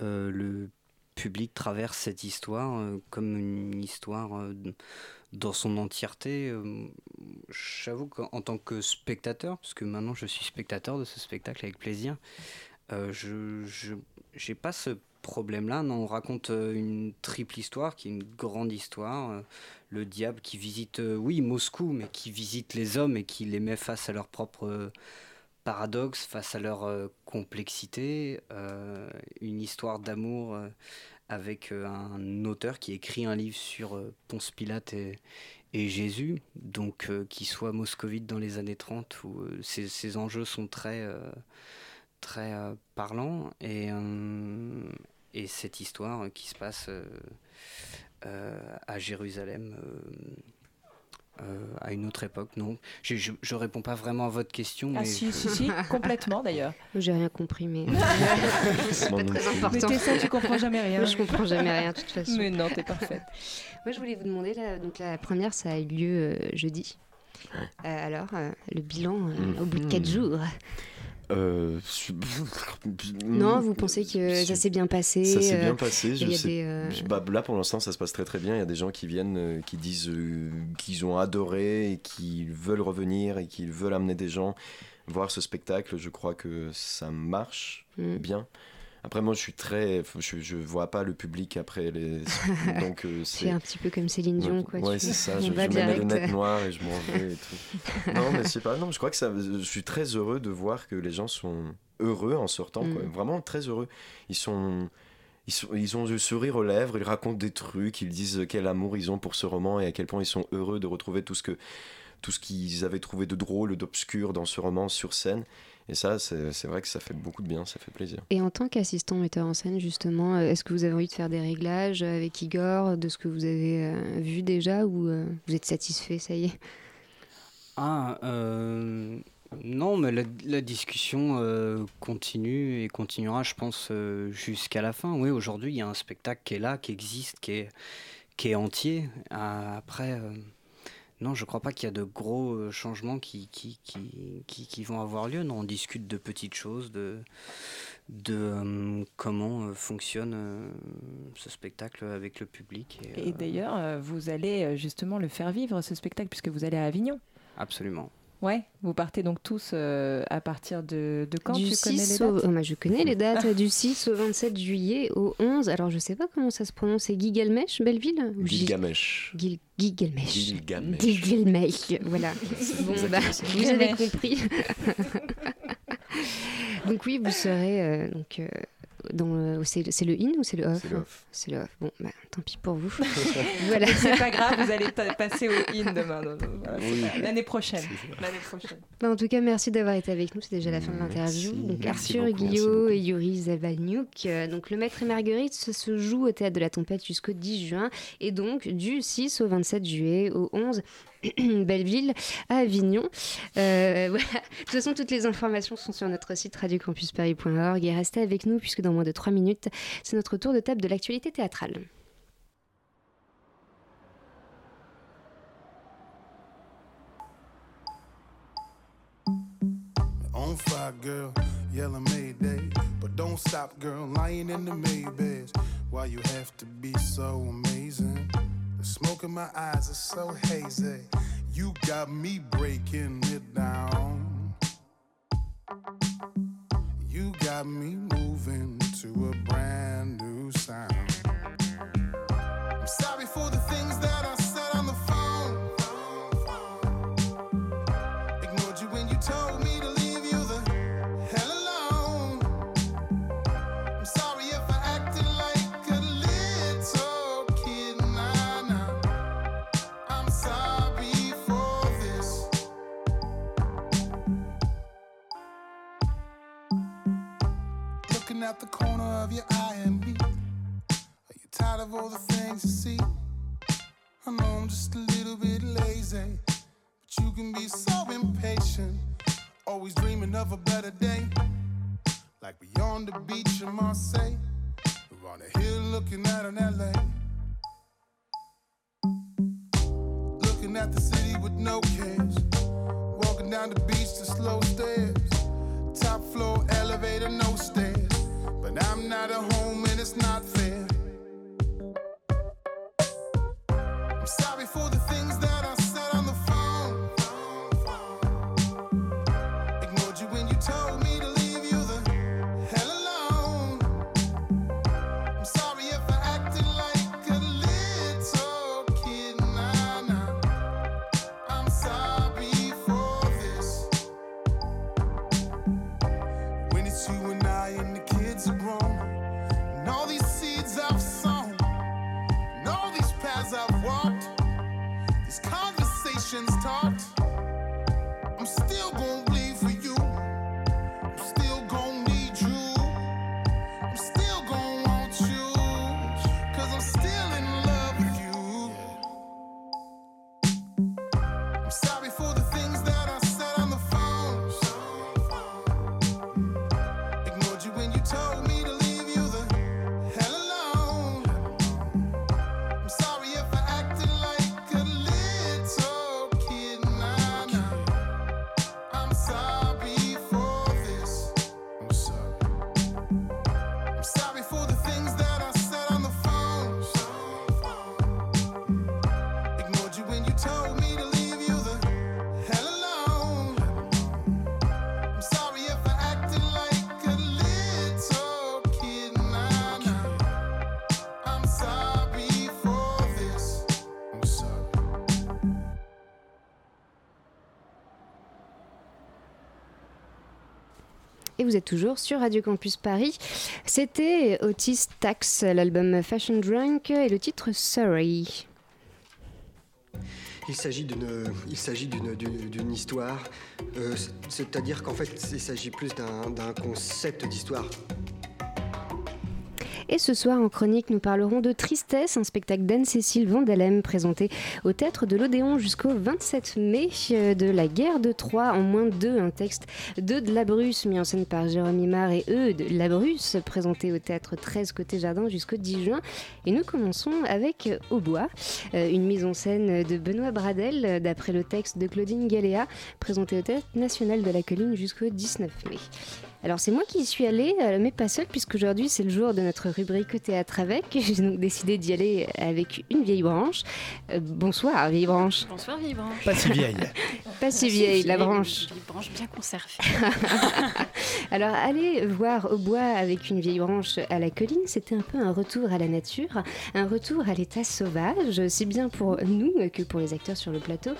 Speaker 12: euh, le public traverse cette histoire euh, comme une histoire dans son entièreté. J'avoue qu'en tant que spectateur, parce que maintenant je suis spectateur de ce spectacle avec plaisir, je j'ai pas ce problème-là. Non, on raconte une triple histoire qui est une grande histoire. Le diable qui visite, euh, oui, Moscou, mais qui visite les hommes et qui les met face à leur propre euh, paradoxe, face à leur euh, complexité. une histoire d'amour avec un auteur qui écrit un livre sur Ponce Pilate et, Jésus, donc qui soit moscovite dans les années 30, où ces, enjeux sont très, très parlants. Et, et cette histoire qui se passe à Jérusalem. euh, euh, à une autre époque, non? Je, je, je réponds pas vraiment à votre question.
Speaker 10: Ah
Speaker 12: mais
Speaker 10: si,
Speaker 12: je-
Speaker 10: si, si, complètement d'ailleurs.
Speaker 9: J'ai rien compris, mais c'est pas très important.
Speaker 10: Mais ça, tu comprends jamais rien.
Speaker 9: Moi, je comprends jamais rien de toute façon.
Speaker 10: Mais non, t'es parfaite.
Speaker 9: Moi, je voulais vous demander, là, donc la première, ça a eu lieu euh, jeudi. Euh, alors, euh, le bilan euh, au bout de 4
Speaker 11: Mhm.
Speaker 9: jours.
Speaker 11: Euh,
Speaker 9: Non, vous pensez que ça s'est bien passé
Speaker 11: Ça s'est
Speaker 9: euh,
Speaker 11: bien passé.
Speaker 9: il
Speaker 11: Je sais-
Speaker 9: des, euh,
Speaker 11: bah, là, pour l'instant, ça se passe très très bien. Il y a des gens qui viennent, euh, qui disent euh, qu'ils ont adoré et qu'ils veulent revenir et qu'ils veulent amener des gens voir ce spectacle. Je crois que ça marche
Speaker 9: Mm.
Speaker 11: bien. Après, moi, je suis très. Je, je vois pas le public après les. Donc, euh,
Speaker 9: C'est un petit peu comme Céline Dion, quoi.
Speaker 11: Ouais, c'est ça. Je, je mets mes lunettes noires et je m'en vais et tout. non, mais c'est pas. Non, je crois que ça. Je suis très heureux de voir que les gens sont heureux en sortant. quoi.
Speaker 9: Mm.
Speaker 11: Vraiment très heureux. Ils sont. Ils, sont, ils ont le sourire aux lèvres, ils racontent des trucs, ils disent quel amour ils ont pour ce roman et à quel point ils sont heureux de retrouver tout ce que tout ce qu'ils avaient trouvé de drôle, d'obscur dans ce roman sur scène. Et ça, c'est vrai que ça fait beaucoup de bien, ça fait plaisir.
Speaker 9: Et en tant qu'assistant metteur en scène, justement, euh, est-ce que vous avez envie de faire des réglages avec Igor de ce que vous avez euh, vu déjà ou euh, vous êtes satisfait, ça y est?
Speaker 12: Ah, euh, non, mais la, la discussion euh, continue et continuera, je pense, euh, jusqu'à la fin. Oui, aujourd'hui, il y a un spectacle qui est là, qui existe, qui est, qui est entier. Ah, après, euh, non, je crois pas qu'il y a de gros euh, changements qui, qui, qui, qui, qui vont avoir lieu. Non, on discute de petites choses, de, de euh, comment euh, fonctionne euh, ce spectacle avec le public. Et,
Speaker 10: Et
Speaker 12: euh,
Speaker 10: d'ailleurs, vous allez justement le faire vivre, ce spectacle, puisque vous allez à Avignon.
Speaker 12: absolument.
Speaker 10: Ouais, vous partez donc tous euh, à partir de, de quand
Speaker 9: du
Speaker 10: tu connais les
Speaker 9: 6
Speaker 10: dates?
Speaker 9: Au... oh, bah, je connais les dates, du 6 au 27 juillet au 11. Alors, je sais pas comment ça se prononce, c'est Gigelmesh, Belleville Gil-
Speaker 11: Gilgamesh.
Speaker 9: Gil-.
Speaker 11: Gilgamesh.
Speaker 9: Gigelmesh, voilà. Bon, bah, vous avez compris. donc oui, vous serez euh, donc euh, dans le- c'est le in ou c'est le off
Speaker 11: C'est le off.
Speaker 9: C'est le off. Bon, bah, tant pis pour vous. voilà.
Speaker 10: C'est pas grave, vous allez pa- passer au in demain. voilà,
Speaker 11: Oui.
Speaker 10: L'année prochaine. L'année prochaine.
Speaker 9: Bah, en tout cas, merci d'avoir été avec nous. C'est déjà la fin de l'interview. Donc
Speaker 11: Merci
Speaker 9: Arthur
Speaker 11: beaucoup, merci
Speaker 9: Guillot et Yuri Zavaniuk. Euh, Donc le Maître et Marguerite ça se joue au théâtre de la Tempête jusqu'au 10 juin et donc du 6 au 27 juillet au 11 Belleville à Avignon. Euh, voilà. De toute façon, toutes les informations sont sur notre site radiocampusparis.org et restez avec nous puisque dans moins de 3 minutes, c'est notre tour de table de l'actualité théâtrale.
Speaker 13: Smoke in my eyes is so hazy. You got me breaking it down. You got me moving to a brand new sound. I'm sorry
Speaker 9: vous êtes toujours sur Radio Campus Paris. C'était Otis Tax, l'album Fashion Drunk et le titre Sorry.
Speaker 16: Il s'agit d'une, il s'agit d'une, d'une- histoire, euh, c'est- c'est-à-dire qu'en fait, il s'agit plus d'un, d'un concept d'histoire.
Speaker 9: Et ce soir en chronique, nous parlerons de Tristesse, un spectacle d'Anne-Cécile Vandalem présenté au Théâtre de l'Odéon jusqu'au 27 mai euh, de la guerre de Troie en moins de deux, un texte de de Labrusse mis en scène par Jérôme Imard et eux de Labrusse présenté au Théâtre 13 côté Jardin jusqu'au 10 juin. Et nous commençons avec Au bois, euh, une mise en scène de Benoît Bradel euh, d'après le texte de Claudine Galéa présenté au Théâtre National de la Colline jusqu'au 19 mai. Alors c'est moi qui y suis allée, euh, mais pas seule, puisqu'aujourd'hui c'est le jour de notre rubrique Théâtre avec. J'ai donc décidé d'y aller avec une vieille branche. Euh, bonsoir vieille branche.
Speaker 17: Bonsoir vieille branche.
Speaker 9: Pas si vieille. Pas si vieille, la branche.
Speaker 17: Une vieille branche bien conservée.
Speaker 9: Alors aller voir au bois avec une vieille branche à la colline, c'était un peu un retour à la nature, un retour à l'état sauvage, si bien pour nous que pour les acteurs sur le plateau.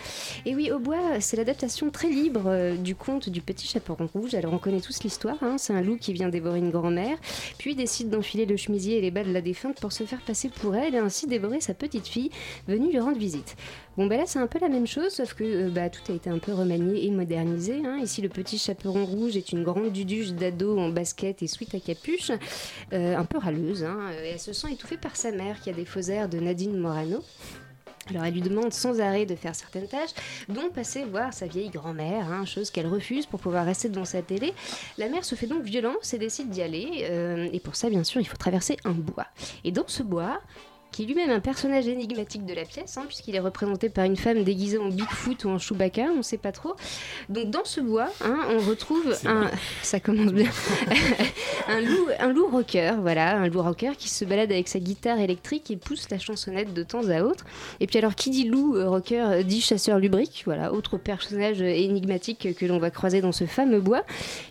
Speaker 9: Et oui, au bois, c'est l'adaptation très libre euh, du conte du petit chaperon rouge. Alors on connaît tous l'histoire, hein, c'est un loup qui vient dévorer une grand-mère, puis décide d'enfiler le chemisier et les bas de la défunte pour se faire passer pour elle et ainsi dévorer sa petite fille venue lui rendre visite. Bon, ben là, c'est un peu la même chose, sauf que euh, bah, tout a été un peu remanié et modernisé. hein. Ici, le petit chaperon rouge est une grande duduche d'ado en basket et sweat à capuche, euh, un peu râleuse, hein, et elle se sent étouffée par sa mère qui a des faux airs de Nadine Morano. Alors elle lui demande sans arrêt de faire certaines tâches, dont passer voir sa vieille grand-mère, hein, chose qu'elle refuse pour pouvoir rester devant sa télé. La mère se fait donc violence et décide d'y aller, euh, et pour ça bien sûr il faut traverser un bois. Et dans ce bois, qui est lui-même un personnage énigmatique de la pièce, hein, puisqu'il est représenté par une femme déguisée en Bigfoot ou en Chewbacca, on ne sait pas trop. Donc dans ce bois, hein, on retrouve un... Ça commence bien. un, loup, un loup rocker, voilà, un loup rocker qui se balade avec sa guitare électrique et pousse la chansonnette de temps à autre. Et puis alors, qui dit loup rocker dit chasseur lubrique, voilà, autre personnage énigmatique que l'on va croiser dans ce fameux bois.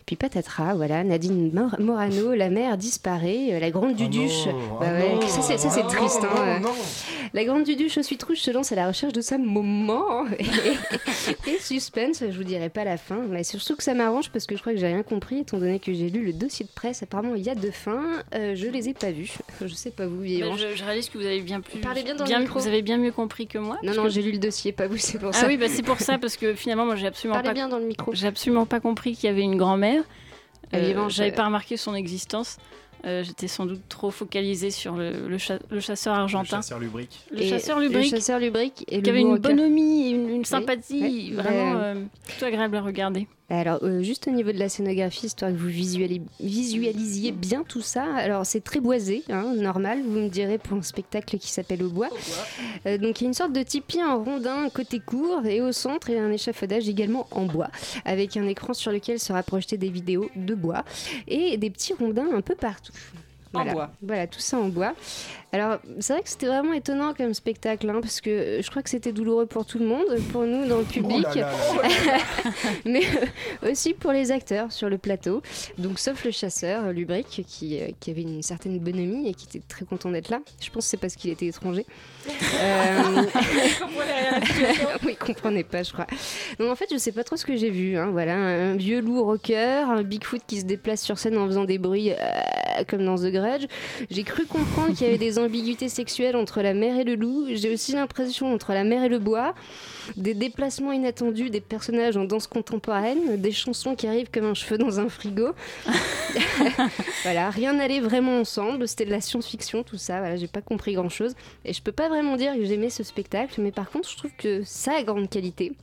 Speaker 9: Puis patatras, voilà, Nadine Mor- Morano, la mère disparaît, euh, la grande Duduche. bah ouais, ça c'est ça, c'est triste. hein, euh. La grande suites rouges se lance à la recherche de sa maman. Et, et suspense, je vous dirai pas la fin, mais surtout que ça m'arrange parce que je crois que j'ai rien compris étant donné que j'ai lu le dossier de presse. Apparemment, il y a deux fins. Euh, je les ai pas vus. Je sais pas vous, vieille
Speaker 17: Bah, je, je réalise que vous avez bien plus.
Speaker 9: Parlez bien dans le micro.
Speaker 17: Vous avez bien mieux compris que moi.
Speaker 9: Non,
Speaker 17: parce
Speaker 9: non,
Speaker 17: que-
Speaker 9: j'ai lu le dossier, pas vous, c'est pour ça.
Speaker 17: Ah oui, bah c'est pour ça parce que finalement moi j'ai absolument
Speaker 9: Parlez
Speaker 17: pas.
Speaker 9: bien dans le micro.
Speaker 17: J'ai absolument pas compris qu'il y avait une grand-mère. Euh, J'avais
Speaker 9: euh.
Speaker 17: pas remarqué son existence. Euh, J'étais sans doute trop focalisée sur le, le cha- le chasseur argentin.
Speaker 18: chasseur lubrique.
Speaker 17: Le
Speaker 9: Et
Speaker 17: chasseur lubrique.
Speaker 9: Le chasseur lubrique et
Speaker 17: qui
Speaker 9: le
Speaker 17: avait une bonhomie et une, une sympathie
Speaker 9: oui.
Speaker 17: vraiment
Speaker 9: Bah,
Speaker 17: euh, plutôt agréable à regarder.
Speaker 9: Alors, euh, juste au niveau de la scénographie, histoire que vous visuali- visualisiez bien tout ça, alors c'est très boisé, hein, normal, vous me direz, pour un spectacle qui s'appelle Au bois. Euh, donc, il y a une sorte de tipi en rondin côté court, et au centre, il y a un échafaudage également en bois, avec un écran sur lequel sera projeté des vidéos de bois, et des petits rondins un peu partout.
Speaker 10: En bois.
Speaker 9: Voilà, tout ça en bois. Alors, c'est vrai que c'était vraiment étonnant comme spectacle, hein, parce que euh, je crois que c'était douloureux pour tout le monde, pour nous dans le public,
Speaker 18: là là là
Speaker 9: mais aussi pour les acteurs sur le plateau. Donc, sauf le chasseur, euh, Lubric, qui, euh, qui avait une certaine bonhomie et qui était très content d'être là. Je pense que c'est parce qu'il était étranger. Euh, oui, il comprenait pas, je crois. Donc, en fait, je sais pas trop ce que j'ai vu. hein. Voilà, un vieux loup rocker, un Bigfoot qui se déplace sur scène en faisant des bruits euh, comme dans The Grudge. J'ai cru comprendre qu'il y avait des ambiguïtés sexuelles entre la mer et le loup. J'ai aussi l'impression entre la mer et le bois. Des déplacements inattendus des personnages en danse contemporaine, des chansons qui arrivent comme un cheveu dans un frigo. voilà, rien n'allait vraiment ensemble. C'était de la science-fiction, tout ça. Voilà, j'ai pas compris grand chose. Et je peux pas vraiment dire que j'aimais ce spectacle, mais par contre, je trouve que ça a grande qualité.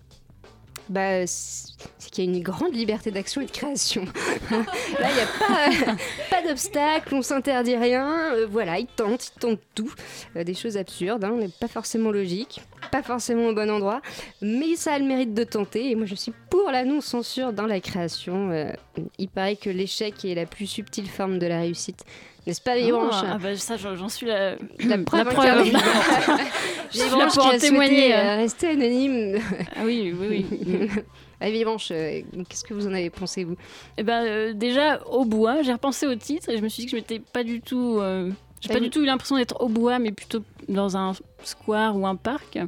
Speaker 9: Bah, c'est qu'il y a une grande liberté d'action et de création. Là, il n'y a pas, pas d'obstacle, on s'interdit rien. Euh, voilà, ils tentent, ils tentent tout. Euh, des choses absurdes, hein, mais pas forcément logiques, pas forcément au bon endroit. Mais ça a le mérite de tenter. Et moi, je suis pour la non-censure dans la création. Euh, il paraît que l'échec est la plus subtile forme de la réussite. N'est-ce pas, Vieille Branche
Speaker 17: ah bah ça j'en suis la,
Speaker 9: La preuve
Speaker 17: là
Speaker 9: Branche
Speaker 17: pour en témoigner.
Speaker 9: euh, rester anonyme.
Speaker 17: Ah oui, oui, oui.
Speaker 9: Ah, Vieille Branche, euh, qu'est-ce que vous en avez pensé, vous?
Speaker 17: Eh ben, euh, déjà, au bois, j'ai repensé au titre et je me suis dit que je m'étais pas du tout. euh, j'ai
Speaker 9: Pas du
Speaker 17: tout eu l'impression d'être au bois, mais plutôt dans un square ou un parc.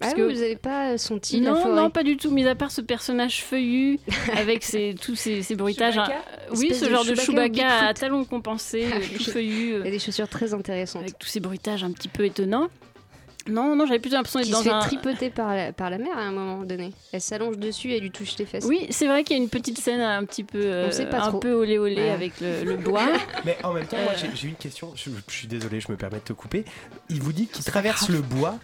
Speaker 9: Ah oui, vous n'avez pas senti la
Speaker 17: non,
Speaker 9: forêt
Speaker 17: non, pas du tout. Mis à part ce personnage feuillu avec ses, tous ces, ces bruitages.
Speaker 9: Chewbacca
Speaker 17: hein. Euh, Oui, ce
Speaker 9: de
Speaker 17: genre de
Speaker 9: Chewbacca
Speaker 17: à talons compensés, euh, feuillu.
Speaker 9: Il y a des chaussures très intéressantes.
Speaker 17: Avec tous ces bruitages un petit peu étonnants. Non, non, j'avais plutôt l'impression d'être
Speaker 9: Qui
Speaker 17: dans
Speaker 9: se fait
Speaker 17: un.
Speaker 9: tripoter par la, par la mère à un moment donné. Elle s'allonge dessus et elle lui touche les fesses.
Speaker 17: Oui, c'est vrai qu'il y a une petite scène un petit peu, euh,
Speaker 9: On sait pas
Speaker 17: un
Speaker 9: trop.
Speaker 17: peu olé olé avec le, le bois.
Speaker 18: Mais en même temps, moi
Speaker 17: Euh.
Speaker 18: j'ai- j'ai une question. Je, je suis désolé, je me permets de te couper. Il vous dit qu'il traverse le bois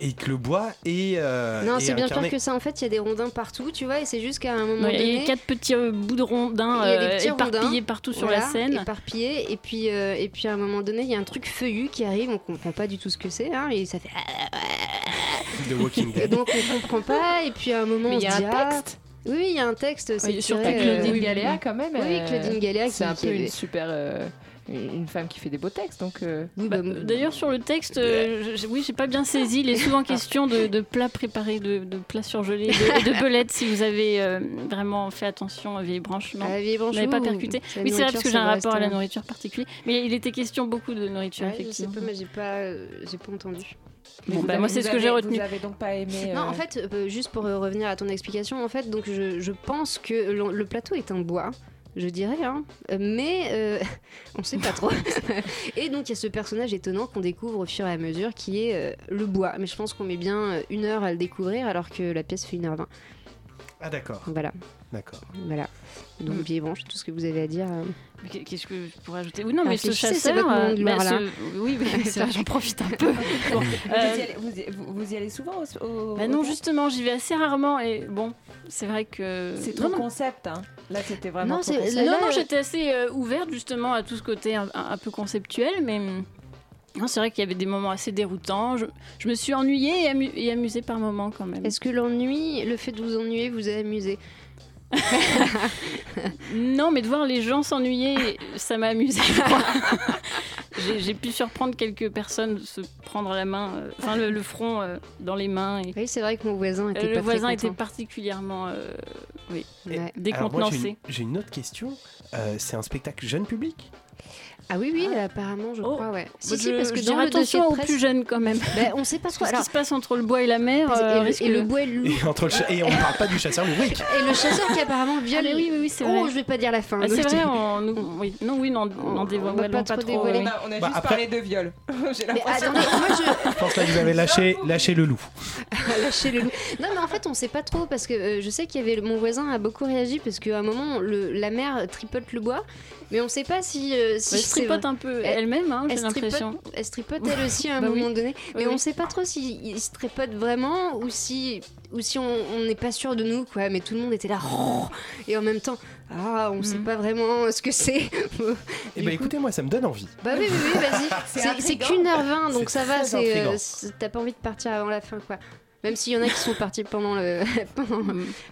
Speaker 18: et que le bois est. euh,
Speaker 9: Non,
Speaker 18: est
Speaker 9: c'est bien
Speaker 18: incarné-
Speaker 9: pire que ça. En fait, il y a des rondins partout, tu vois, et c'est juste qu'à un moment
Speaker 17: Non, il y
Speaker 9: donné.
Speaker 17: a quatre petits euh, bouts de rondins
Speaker 9: il y a des
Speaker 17: euh, éparpillés
Speaker 9: rondins,
Speaker 17: partout sur
Speaker 9: voilà,
Speaker 17: la scène.
Speaker 9: Éparpillés, et puis, euh, et puis à un moment donné, il y a un truc feuillu qui arrive, on comprend pas du tout ce que c'est, hein, et ça fait.
Speaker 18: The Walking Dead.
Speaker 9: donc on comprend pas, et puis à un moment
Speaker 10: Mais
Speaker 9: on
Speaker 10: il y a
Speaker 9: se dit,
Speaker 10: un
Speaker 9: ah,
Speaker 10: texte
Speaker 9: Oui, oui, il y a un texte. c'est
Speaker 10: Oui, surtout Claudine Galéa, quand même.
Speaker 9: Oui, Claudine Galéa qui
Speaker 10: C'est un peu une super. Euh, une femme qui fait des beaux textes, donc. euh,
Speaker 9: bah,
Speaker 17: D'ailleurs, sur le texte, euh, je- oui, j'ai pas bien saisi. Il est souvent question de, de plats préparés, de, de plats surgelés, de, de belettes. Si vous avez euh, vraiment fait attention à Vieille Branche, non
Speaker 9: À Vieille Branche,
Speaker 17: Vous n'avez pas percuté. Oui, c'est vrai parce que j'ai un rapport à la
Speaker 9: hein.
Speaker 17: nourriture particulier. Mais il était question beaucoup de nourriture,
Speaker 9: Ouais, je sais
Speaker 17: effectivement.
Speaker 9: pas, mais j'ai pas, euh, j'ai pas entendu.
Speaker 17: Bon, bah,
Speaker 10: avez-
Speaker 17: moi, c'est ce que j'ai retenu.
Speaker 10: Vous avez donc pas aimé.
Speaker 9: Non,
Speaker 10: euh,
Speaker 9: en fait, euh, juste pour euh, revenir à ton explication, en fait, donc je, je pense que le, le plateau est un bois. Je dirais, hein. Mais euh, on sait pas trop. et donc il y a ce personnage étonnant qu'on découvre au fur et à mesure qui est euh, le bois. Mais je pense qu'on met bien euh, une heure à le découvrir alors que la pièce fait une heure vingt.
Speaker 18: Ah d'accord.
Speaker 9: Voilà.
Speaker 18: D'accord.
Speaker 9: Voilà. Donc, Bill Branche, tout ce que vous avez à dire. euh,
Speaker 17: Qu'est-ce que je pourrais ajouter? Oui, non, mais ce chasseur. euh, bah, Oui, mais
Speaker 9: C'est vrai.
Speaker 17: j'en profite un peu.
Speaker 10: Vous,
Speaker 17: euh,
Speaker 10: y allez, vous y- allez souvent
Speaker 17: bah non, justement, j'y vais assez rarement et bon, c'est vrai que.
Speaker 10: C'est trop
Speaker 17: non.
Speaker 10: concept. Hein. Là, c'était vraiment
Speaker 17: Non, non, j'étais assez euh, ouverte justement à tout ce côté un, peu conceptuel, mais non, c'est vrai qu'il y avait des moments assez déroutants. Je, je me suis ennuyée et, amu- et amusée par moments quand même.
Speaker 9: Est-ce que l'ennui, le fait de vous ennuyer, vous a amusé
Speaker 17: Non, mais de voir les gens s'ennuyer, ça m'a crois. J'ai pu surprendre quelques personnes se prendre la main, euh, enfin le, le front euh, dans les mains. Et...
Speaker 9: Oui, c'est vrai que mon voisin était
Speaker 17: Euh,
Speaker 9: pas
Speaker 17: le
Speaker 9: très
Speaker 17: voisin
Speaker 9: content.
Speaker 17: était particulièrement euh, oui,
Speaker 9: Ouais.
Speaker 18: Alors moi, j'ai
Speaker 17: décontenancé.
Speaker 18: une- j'ai une autre question. Euh, c'est un spectacle jeune public?
Speaker 9: Ah oui, oui, apparemment, je crois, ouais. Si,
Speaker 17: Bah,
Speaker 9: si,
Speaker 17: je-
Speaker 9: parce que
Speaker 17: je
Speaker 9: dans le dossier
Speaker 17: attention aux
Speaker 9: presse...
Speaker 17: plus jeunes quand même.
Speaker 9: Ben, on sait pas trop.
Speaker 17: Ce qui se passe entre le bois et la mer.
Speaker 9: et,
Speaker 17: euh,
Speaker 9: le,
Speaker 17: risque
Speaker 9: et le bois et le loup.
Speaker 18: et, entre le cha- et on parle pas du chasseur Louis.
Speaker 9: Et le chasseur qui apparemment viole.
Speaker 17: Ah, oui, oui, oui, c'est
Speaker 9: Oh,
Speaker 17: vrai.
Speaker 9: je vais pas dire la fin.
Speaker 17: Ah, c'est vrai, on, nous- oui, non, oui, non, n'en dévoilons
Speaker 9: va pas
Speaker 17: pas,
Speaker 9: trop
Speaker 17: trop.
Speaker 9: dévoiler.
Speaker 17: oui.
Speaker 10: On a
Speaker 18: Bah,
Speaker 10: juste
Speaker 18: après-
Speaker 10: parlé de viol. J'ai l'impression.
Speaker 9: je.
Speaker 18: Pense que vous avez lâché, lâché le loup.
Speaker 9: Lâcher le loup. Non, mais en fait, on sait pas trop parce que euh, je sais qu'il y avait mon voisin a beaucoup réagi parce qu'à un moment, la mère tripote le bois, mais on sait pas si. euh, si
Speaker 17: Elle se
Speaker 9: c'est
Speaker 17: tripote
Speaker 9: vrai.
Speaker 17: un peu
Speaker 9: Elle-
Speaker 17: elle-même, hein, j'ai
Speaker 9: elle se tripote-
Speaker 17: l'impression.
Speaker 9: Elle se tripote elle aussi à un
Speaker 17: Bah oui.
Speaker 9: moment donné, mais
Speaker 17: Oui,
Speaker 9: on sait pas trop si il se tripote vraiment ou si ou si on n'est pas sûr de nous quoi. Mais tout le monde était là et en même temps, ah, on
Speaker 17: Mm.
Speaker 9: sait pas vraiment ce que c'est.
Speaker 18: Eh ben écoutez, moi ça me donne envie.
Speaker 9: Bah oui, oui, oui, vas-y. C'est qu'une heure vingt, donc ça va. euh, T'as pas envie de partir avant la fin, quoi. Même s'il y en a qui sont partis pendant le pendant,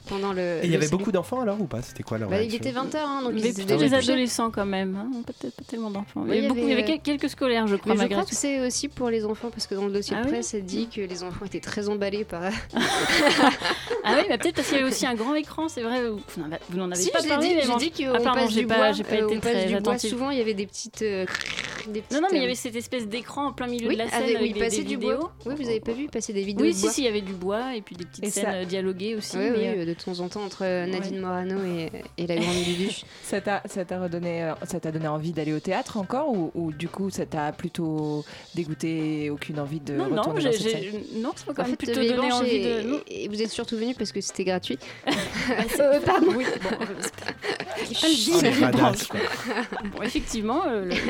Speaker 9: pendant le.
Speaker 18: Et il y avait beaucoup d'enfants alors ou pas? C'était quoi leur
Speaker 9: Bah, il était 20h, hein, donc
Speaker 17: Mais
Speaker 9: ils étaient
Speaker 17: plutôt
Speaker 9: couchés.
Speaker 17: adolescents quand même, hein, peut-être pas tellement d'enfants.
Speaker 9: Oui,
Speaker 17: il y avait, beaucoup- il y avait
Speaker 9: avait,
Speaker 17: quel- quelques scolaires, je crois,
Speaker 9: Mais je crois
Speaker 17: tout.
Speaker 9: que c'est aussi pour les enfants, parce que dans le dossier
Speaker 17: Ah
Speaker 9: de
Speaker 17: oui
Speaker 9: presse, elle dit que les enfants étaient très emballés par.
Speaker 17: Ah oui, mais peut-être parce qu'il y avait aussi un grand écran, c'est vrai. Vous n'en avez-
Speaker 9: si,
Speaker 17: pas parlé.
Speaker 9: dit,
Speaker 17: mais
Speaker 9: j'ai dit qu'on
Speaker 17: Ah,
Speaker 9: passe
Speaker 17: j'ai
Speaker 9: du
Speaker 17: pas,
Speaker 9: bois.
Speaker 17: j'ai pas
Speaker 9: euh,
Speaker 17: été
Speaker 9: on passe
Speaker 17: très
Speaker 9: du bois. Souvent, il y avait des petites. euh, des
Speaker 17: Non,
Speaker 9: petites,
Speaker 17: non, mais il y
Speaker 9: euh,
Speaker 17: avait cette espèce d'écran en plein milieu
Speaker 9: Oui,
Speaker 17: de la scène
Speaker 9: avec,
Speaker 17: avec des, des
Speaker 9: du
Speaker 17: vidéos.
Speaker 9: bois. Oui, vous avez pas vu passer des vidéos
Speaker 17: Oui,
Speaker 9: de
Speaker 17: si,
Speaker 9: bois
Speaker 17: si, il y avait du bois et puis des petites
Speaker 10: Et
Speaker 17: scènes
Speaker 10: ça-
Speaker 17: euh, dialoguées aussi.
Speaker 9: Oui,
Speaker 17: mais,
Speaker 9: oui,
Speaker 17: euh,
Speaker 9: de temps en temps entre Nadine Morano et, et la grande Duduche.
Speaker 10: Ça t'a ça t'a redonné, ça t'a donné envie d'aller au théâtre encore ou, ou du coup ça t'a plutôt dégoûté, aucune envie de
Speaker 17: Non, non,
Speaker 10: retourner
Speaker 17: j'ai-
Speaker 10: dans cette
Speaker 17: j'ai-
Speaker 10: scène
Speaker 17: non, ça m'a quand
Speaker 9: En
Speaker 17: même
Speaker 9: fait,
Speaker 17: plutôt donné envie
Speaker 9: et,
Speaker 17: de. non.
Speaker 9: et vous êtes surtout venus parce que c'était gratuit.
Speaker 17: c'est-
Speaker 9: Euh, pardon.
Speaker 17: Oui, bon,
Speaker 18: quoi.
Speaker 17: Bon, effectivement,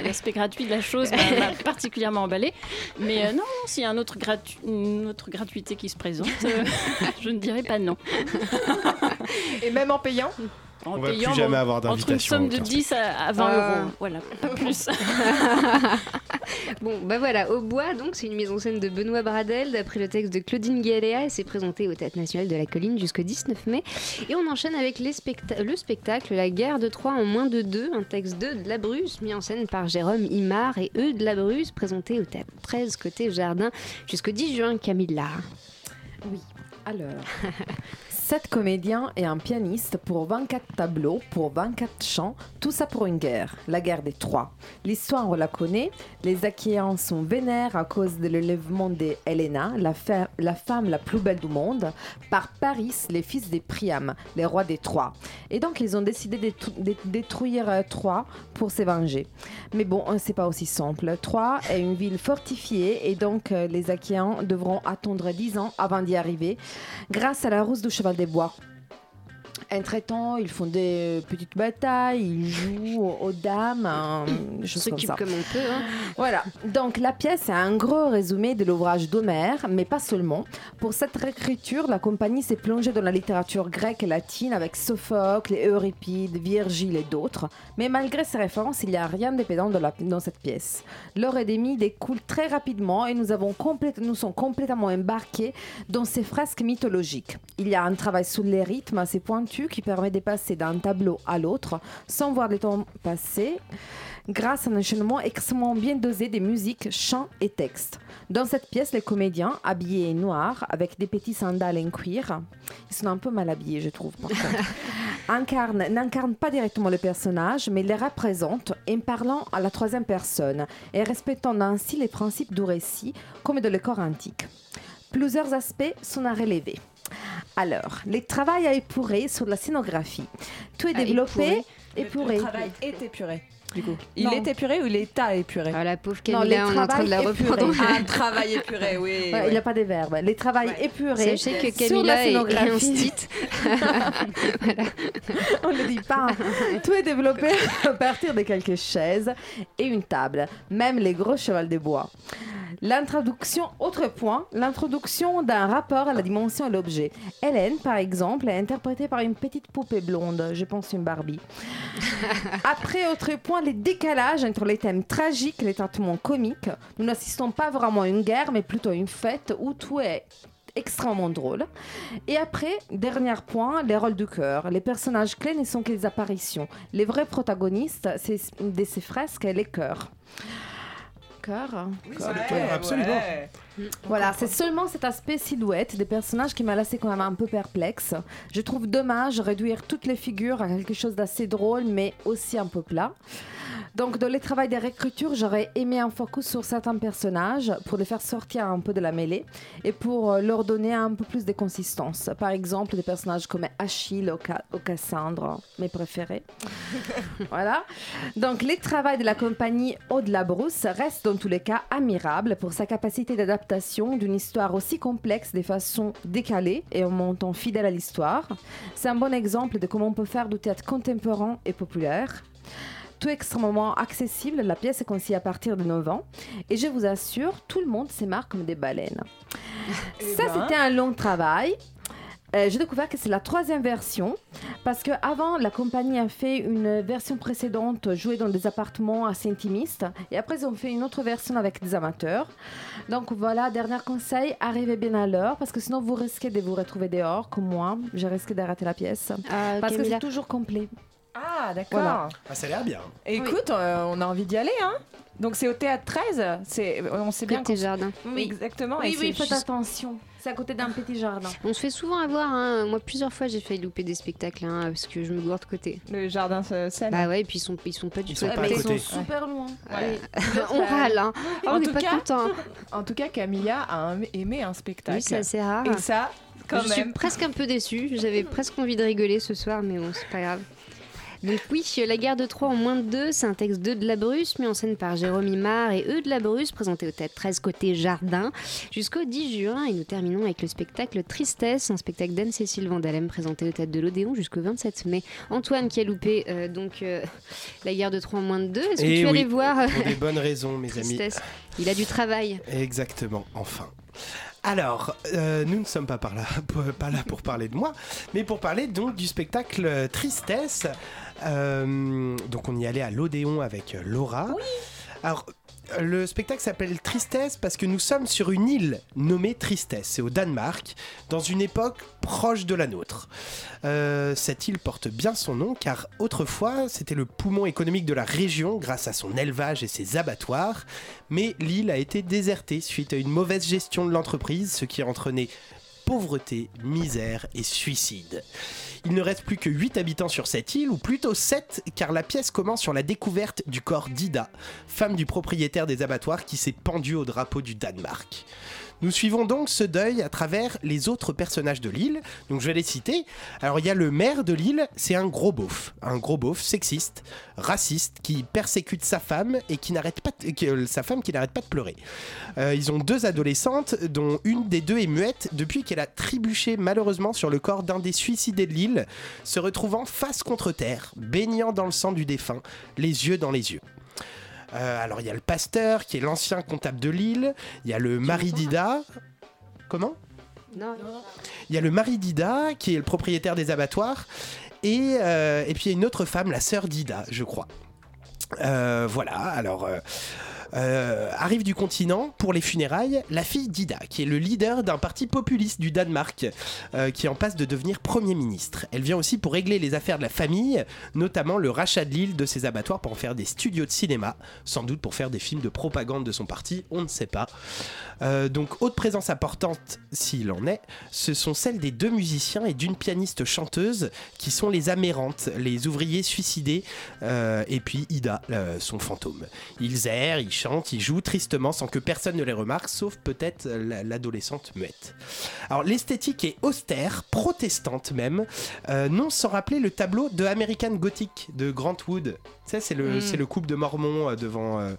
Speaker 17: l'aspect gratuit de la chose m'a m'a particulièrement emballé. Mais euh, non, non, s'il y a un autre gratu- une autre gratuité qui se présente, euh, je ne dirais pas non.
Speaker 10: Et même en payant?
Speaker 17: En
Speaker 18: On va plus jamais avoir
Speaker 17: Entre une
Speaker 18: d'invitation
Speaker 17: somme de
Speaker 18: au
Speaker 17: 10 à, à 20
Speaker 9: Ah.
Speaker 17: euros. Voilà, pas plus.
Speaker 9: Bon, bah voilà, Au Bois, donc, c'est une mise en scène de Benoît Bradel, d'après le texte de Claudine Galéa, et c'est présenté au Théâtre National de la Colline jusqu'au 19 mai. Et on enchaîne avec les specta- le spectacle La guerre de Troie en moins de deux, un texte de De la Bruce, mis en scène par Jérôme Imar et eux de la Bruce, présenté au Théâtre 13 côté Jardin jusqu'au 10 juin, Camilla.
Speaker 19: Oui, alors. 7 comédiens et un pianiste pour 24 tableaux, pour 24 chants, tout ça pour une guerre, la guerre des Trois. L'histoire, on la connaît, les Achéens sont vénères à cause de l'élèvement des Helena, la, femme la plus belle du monde, par Paris, les fils des Priam, les rois des Trois. Et donc, ils ont décidé de détru- de détruire euh, Troie pour se venger. Mais bon, euh, c'est pas aussi simple. Troie est une ville fortifiée et donc euh, les Achéens devront attendre 10 ans avant d'y arriver grâce à la rousse du cheval des bois. Entre-temps, ils font des petites batailles, ils jouent aux, dames, hein, choses comme
Speaker 9: s'occupe
Speaker 19: ça.
Speaker 9: comme on peut. hein.
Speaker 19: Voilà, donc la pièce est un gros résumé de l'ouvrage d'Homère, mais pas seulement. Pour cette réécriture, la compagnie s'est plongée dans la littérature grecque et latine avec Sophocle, Euripide, Virgile et d'autres. Mais malgré ces références, il n'y a rien dans, la- dans cette pièce. L'or et demi découle très rapidement et nous, avons nous sommes complètement embarqués dans ces fresques mythologiques. Il y a un travail sur les rythmes assez pointu qui permet de passer d'un tableau à l'autre sans voir le temps passer grâce à un enchaînement extrêmement bien dosé des musiques, chants et textes. Dans cette pièce, les comédiens, habillés en noir, avec des petits sandales en cuir, ils sont un peu mal habillés, je trouve, par n'incarnent pas directement le personnage, mais les représentent en parlant à la troisième personne et respectant ainsi les principes du récit, comme de l'école antique. Plusieurs aspects sont à relever. Alors, les travail à épurer sur la scénographie. Tout est développé.
Speaker 10: Le-
Speaker 19: Épuré.
Speaker 10: Le travail est épuré. Du coup. Il
Speaker 19: Non.
Speaker 10: est épuré ou il est à épuré
Speaker 9: Ah, la pauvre
Speaker 19: Non,
Speaker 9: Camilla, on est en train de la reprendre.
Speaker 10: Un travail épuré, oui.
Speaker 19: Ouais, Il n'y a pas de verbe. Les travails épurés.
Speaker 9: Sachez que Camilla est- instite.
Speaker 19: On ne le dit pas. Tout est développé à partir de quelques chaises et une table, même les gros chevals de bois. L'introduction, autre point, l'introduction d'un rapport à la dimension et l'objet. Hélène, par exemple, est interprétée par une petite poupée blonde, je pense une Barbie. Après, autre point, les décalages entre les thèmes tragiques et les traitements comiques. Nous n'assistons pas vraiment à une guerre, mais plutôt à une fête où tout est extrêmement drôle. Et après, dernier point, les rôles du cœur. Les personnages clés ne sont que des apparitions. Les vrais protagonistes de ces fresques, les cœurs. Cœur
Speaker 18: le absolument.
Speaker 19: Voilà, c'est seulement cet aspect silhouette des personnages qui m'a laissé quand même un peu perplexe. Je trouve dommage réduire toutes les figures à quelque chose d'assez drôle, mais aussi un peu plat. Donc, dans les travaux de réécriture, j'aurais aimé un focus sur certains personnages pour les faire sortir un peu de la mêlée et pour euh, leur donner un peu plus de consistance. Par exemple, des personnages comme Achille ou, Ca- ou Cassandre, mes préférés. voilà. Donc, les travaux de la compagnie Aude Labrousse restent dans tous les cas admirables pour sa capacité d'adaptation d'une histoire aussi complexe de façon décalée et en montant fidèle à l'histoire. C'est un bon exemple de comment on peut faire du théâtre contemporain et populaire. Tout extrêmement accessible, la pièce est conçue à partir de 9 ans et je vous assure, tout le monde se marre comme des baleines. Ça,
Speaker 10: ben.
Speaker 19: c'était un long travail. Euh, J'ai découvert que c'est la troisième version parce que avant la compagnie a fait une version précédente jouée dans des appartements assez intimistes et après ils ont fait une autre version avec des amateurs. Donc voilà, dernier conseil, arrivez bien à l'heure parce que sinon vous risquez de vous retrouver dehors comme moi. J'ai risqué d'arrêter la pièce
Speaker 9: Ah,
Speaker 19: parce que c'est toujours complet.
Speaker 10: Ah, d'accord.
Speaker 19: Voilà.
Speaker 18: Ah, ça a l'air bien.
Speaker 10: Écoute, euh, on a envie d'y aller, hein Donc c'est au théâtre 13, c'est on sait bien
Speaker 9: Côté jardin.
Speaker 10: Oui, exactement. et
Speaker 19: Oui, oui,
Speaker 10: c'est
Speaker 19: faites attention. C'est à côté d'un petit jardin.
Speaker 9: On se fait souvent avoir. hein. Moi, plusieurs fois, j'ai failli louper des spectacles hein, parce que je me gourde de côté.
Speaker 10: Le jardin Seine.
Speaker 9: Bah ouais, et puis ils sont, ils sont pas du
Speaker 18: Ils
Speaker 9: tout
Speaker 18: sont
Speaker 9: à
Speaker 18: pas à
Speaker 9: côté.
Speaker 19: Ils sont super loin.
Speaker 9: Ouais. on râle, hein. Oh, on n'est pas content.
Speaker 10: En tout cas, Camilla a un- aimé un spectacle.
Speaker 9: Oui, c'est assez rare.
Speaker 10: Et ça, quand
Speaker 9: je
Speaker 10: même.
Speaker 9: suis presque un peu déçue. J'avais presque envie de rigoler ce soir, mais bon, c'est pas grave. Donc oui, La guerre de Troie en moins de deux, c'est un texte de la Bruce, mis en scène par Jérôme Imard et Eux de la Bruce, présenté au théâtre 13 côté Jardin, jusqu'au 10 juin. Et nous terminons avec le spectacle Tristesse, un spectacle d'Anne-Cécile Vandalem, présenté au théâtre de l'Odéon jusqu'au 27 mai. Antoine qui a loupé euh, donc euh, La guerre de Troie en moins de deux, est-ce que
Speaker 18: Et
Speaker 9: tu
Speaker 18: Eh oui,
Speaker 9: allais voir euh,
Speaker 18: Pour des bonnes raisons, mes amis.
Speaker 9: Il a du travail.
Speaker 18: Exactement, enfin. Alors, euh, nous ne sommes pas, par là, pas là pour parler de moi, mais pour parler donc du spectacle Tristesse. Euh, donc on y allait à l'Odéon avec euh, Laura. Alors, euh, le spectacle s'appelle Tristesse parce que nous sommes sur une île nommée Tristesse, c'est au Danemark, dans une époque proche de la nôtre. Euh, cette île porte bien son nom car autrefois c'était le poumon économique de la région grâce à son élevage et ses abattoirs, mais l'île a été désertée suite à une mauvaise gestion de l'entreprise, ce qui a entraîné pauvreté, misère et suicide. Il ne reste plus que 8 habitants sur cette île, ou plutôt 7, car la pièce commence sur la découverte du corps d'Ida, femme du propriétaire des abattoirs qui s'est pendue au drapeau du Danemark. Nous suivons donc ce deuil à travers les autres personnages de l'île. Donc je vais les citer. Alors il y a le maire de l'île, c'est un gros beauf, un gros beauf sexiste, raciste, qui persécute sa femme et qui n'arrête pas, sa femme qui n'arrête pas de pleurer. Euh, ils ont deux adolescentes, dont une des deux est muette depuis qu'elle a trébuché malheureusement sur le corps d'un des suicidés de l'île, se retrouvant face contre terre, baignant dans le sang du défunt, les yeux dans les yeux. Euh, alors il y a le pasteur qui est l'ancien comptable de l'île, il y a le mari d'Ida. Comment?
Speaker 9: Non,
Speaker 18: il y a le mari d'Ida qui est le propriétaire des abattoirs. Et, euh, et puis il y a une autre femme, la sœur d'Ida, je crois. Euh, voilà, alors. Euh, arrive du continent pour les funérailles la fille d'Ida, qui est le leader d'un parti populiste du Danemark, euh, qui en passe de devenir Premier ministre. Elle vient aussi pour régler les affaires de la famille, notamment le rachat de l'île de ses abattoirs pour en faire des studios de cinéma, sans doute pour faire des films de propagande de son parti, on ne sait pas. Euh, donc, autre présence importante, s'il en est, ce sont celles des deux musiciens et d'une pianiste chanteuse qui sont les amérantes, les ouvriers suicidés, et puis Ida, son fantôme. Ils errent, ils chantent, ils jouent tristement sans que personne ne les remarque, sauf peut-être la- l'adolescente muette. Alors l'esthétique est austère, protestante même, euh, non sans rappeler le tableau de American Gothic de Grant Wood. Sais, c'est le,
Speaker 20: Mm.
Speaker 18: c'est le couple de Mormons euh, devant, euh,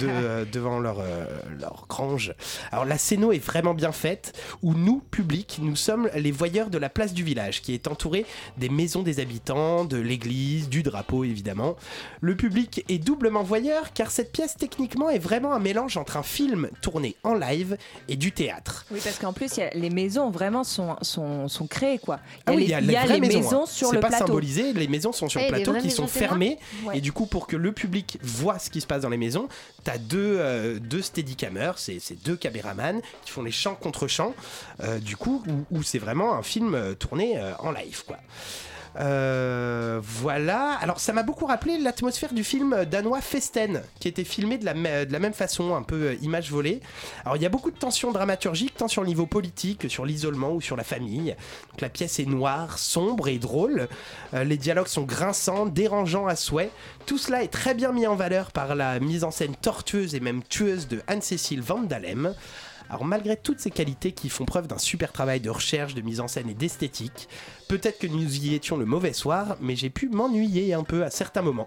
Speaker 18: de, euh, devant leur, euh, leur grange. Alors la scéno est vraiment bien faite, où nous, public, nous sommes les voyeurs de la place du village, qui est entourée des maisons des habitants, de l'église, du drapeau évidemment. Le public est doublement voyeur, car cette pièce techniquement est vraiment un mélange entre un film tourné en live et du théâtre.
Speaker 10: Oui, parce qu'en plus, il y a- les maisons vraiment sont, sont, sont créées, quoi.
Speaker 18: Ah oui,
Speaker 10: les,
Speaker 18: il y a,
Speaker 10: il y a les
Speaker 18: maisons,
Speaker 10: maisons
Speaker 18: hein.
Speaker 10: sur
Speaker 18: C'est
Speaker 10: le
Speaker 18: pas
Speaker 10: plateau.
Speaker 18: symbolisé, les maisons sont sur
Speaker 10: Ah,
Speaker 18: le
Speaker 10: il y a
Speaker 18: plateau qui sont
Speaker 10: maisons
Speaker 18: fermées.
Speaker 10: Ouais.
Speaker 18: Et du coup, pour que le public voit ce qui se passe dans les maisons, t'as deux, euh, deux steadicamers, c'est deux caméramans qui font les chants contre chants, euh, du coup, où, où c'est vraiment un film euh, tourné euh, en live, quoi. Euh, voilà. Alors, ça m'a beaucoup rappelé l'atmosphère du film danois Festen, qui était filmé de la, même façon, un peu euh, image volée. Alors, il y a beaucoup de tensions dramaturgiques, tant sur le niveau politique que sur l'isolement ou sur la famille. Donc, la pièce est noire, sombre et drôle. Euh, les dialogues sont grinçants, dérangeants à souhait. Tout cela est très bien mis en valeur par la mise en scène tortueuse et même tueuse de Anne-Cécile Van Dalem. Alors malgré toutes ces qualités qui font preuve d'un super travail de recherche, de mise en scène et d'esthétique, peut-être que nous y étions le mauvais soir, mais j'ai pu m'ennuyer un peu à certains moments.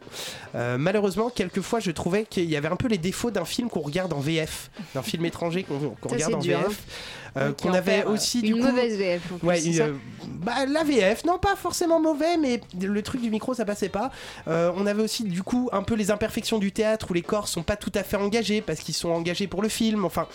Speaker 18: Euh, malheureusement, quelquefois, je trouvais qu'il y avait un peu les défauts d'un film qu'on regarde en VF, d'un film étranger qu'on regarde en
Speaker 9: dur,
Speaker 18: VF.
Speaker 9: hein.
Speaker 18: euh, qu'on avait
Speaker 9: perd, euh,
Speaker 18: aussi
Speaker 9: une
Speaker 18: du coup
Speaker 9: mauvaise VF, en plus,
Speaker 18: ouais, une, euh, bah, la VF non pas forcément mauvais mais le truc du micro ça passait pas Euh, on avait aussi du coup un peu les imperfections du théâtre où les corps sont pas tout à fait engagés parce qu'ils sont engagés pour le film enfin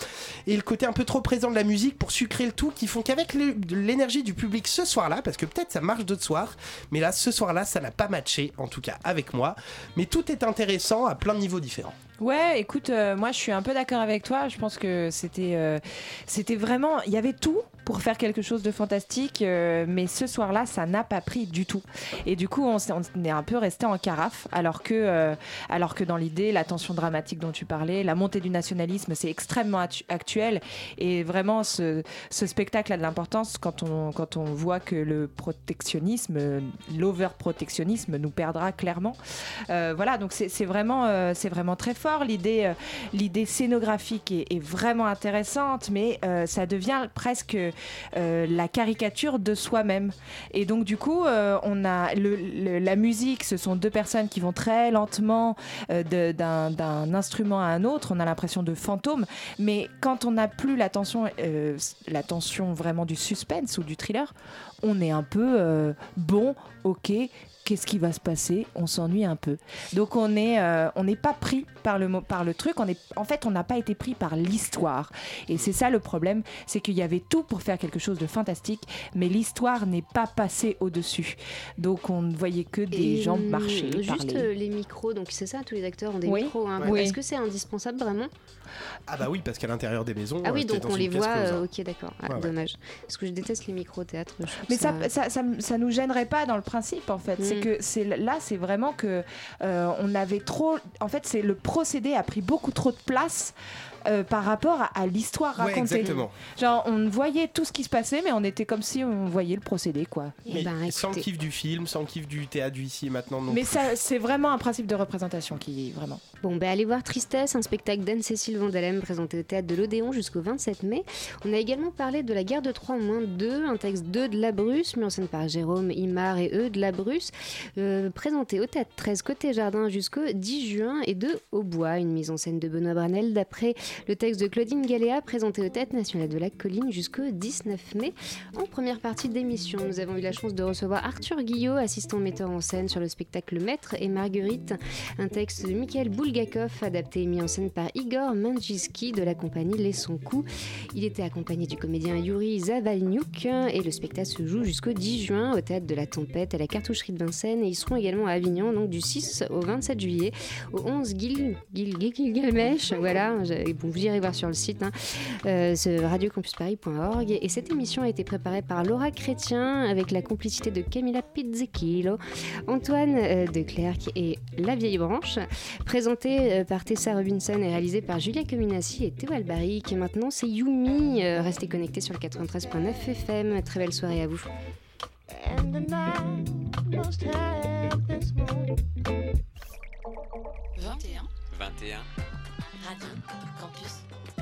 Speaker 18: et le côté un peu trop présent de la musique pour sucrer le tout qui font qu'avec l'énergie du public ce soir là parce que peut-être ça marche d'autres soirs mais là ce soir là ça n'a pas matché en tout cas avec moi. Mais tout est intéressant à plein de niveaux différents
Speaker 10: Ouais, écoute, euh, moi je suis un peu d'accord avec toi. Je pense que c'était, euh, c'était vraiment, il y avait tout pour faire quelque chose de fantastique, euh, mais ce soir-là, ça n'a pas pris du tout. Et du coup, on, est un peu resté en carafe, alors que, alors que dans l'idée, la tension dramatique dont tu parlais, la montée du nationalisme, c'est extrêmement actu- actuel. Et vraiment, ce, spectacle a de l'importance quand on, voit que le protectionnisme, l'over-protectionnisme nous perdra clairement. Voilà, donc c'est vraiment, c'est vraiment très fort. L'idée, euh, l'idée scénographique est, vraiment intéressante, mais euh, ça devient presque euh, la caricature de soi-même. Et donc du coup, on a la musique. Ce sont deux personnes qui vont très lentement d'un instrument à un autre. On a l'impression de fantômes. Mais quand on n'a plus euh, l'attention vraiment du suspense ou du thriller, on est un peu bon, ok. Qu'est-ce qui va se passer On s'ennuie un peu. Donc on est, euh, on n'est pas pris par le par le truc. On est, en fait, on n'a pas été pris par l'histoire. Et c'est ça le problème, c'est qu'il y avait tout pour faire quelque chose de fantastique, mais l'histoire n'est pas passée au dessus. Donc on ne voyait que des
Speaker 9: Et,
Speaker 10: gens
Speaker 9: hum,
Speaker 10: marcher,
Speaker 9: Juste
Speaker 10: parler.
Speaker 9: euh, les micros, donc c'est ça, tous les acteurs ont des
Speaker 10: Oui.
Speaker 9: micros. hein.
Speaker 10: Oui.
Speaker 9: Est-ce que c'est indispensable vraiment?
Speaker 18: Ah bah oui parce qu'à l'intérieur des maisons
Speaker 9: Ah oui,
Speaker 18: euh,
Speaker 9: donc
Speaker 18: dans
Speaker 9: on les voit. euh,
Speaker 18: hein.
Speaker 9: ok, d'accord. Ah,
Speaker 18: Ouais, ouais.
Speaker 9: Dommage. Parce que je déteste les micros au théâtre.
Speaker 10: Mais ça, ça, ça, ça nous gênerait pas dans le principe en fait. C'est
Speaker 9: Mm.
Speaker 10: que c'est là, c'est vraiment que euh, on avait trop. En fait, c'est le procédé a pris beaucoup trop de place. Euh, par rapport à, à l'histoire
Speaker 18: Ouais,
Speaker 10: racontée.
Speaker 18: exactement.
Speaker 10: Genre, on voyait tout ce qui se passait, mais on était comme si on voyait le procédé, quoi.
Speaker 18: Mais sans le kiff du film, sans kiff du théâtre du ici et maintenant non
Speaker 10: Mais
Speaker 18: plus.
Speaker 10: ça, c'est vraiment un principe de représentation qui, vraiment.
Speaker 9: Bon, ben allez voir Tristesse, un spectacle d'Anne-Cécile Vandalem présenté au théâtre de l'Odéon jusqu'au 27 mai. On a également parlé de La guerre de Troie en moins 2, un texte 2 de la Bruce, mis en scène par Jérôme Imar et eux de la Bruce, euh, présenté au théâtre 13 côté jardin jusqu'au 10 juin et de Au bois, une mise en scène de Benoît Branel d'après le texte de Claudine Galéa, présenté au théâtre national de la colline jusqu'au 19 mai. En première partie d'émission, nous avons eu la chance de recevoir Arthur Guillot, assistant metteur en scène sur le spectacle Le Maître et Marguerite, un texte de Mikhail Bulgakov, adapté et mis en scène par Igor Manjiski de la compagnie Les Son Coup. Il était accompagné du comédien Yuri Zavalnyuk et le spectacle se joue jusqu'au 10 juin au théâtre de la Tempête à la cartoucherie de Vincennes et ils seront également à Avignon donc du 6 au 27 juillet au 11 Gil, Gil, Gil- Gilgamesh. Voilà, vous irez voir sur le site hein, euh, ce radiocampusparis.org et cette émission a été préparée par Laura Chrétien avec la complicité de Camilla Pizzichillo, Antoine euh, de Clercq et La Vieille Branche, présentée euh, par Tessa Robinson et réalisée par Julia Cominassi et Théo Albaric. Et maintenant, c'est Yumi. Euh, restez connectés sur le 93.9 FM. Très belle soirée à vous.
Speaker 20: And the night must have this moon.
Speaker 1: 21. 21.
Speaker 3: Radio Campus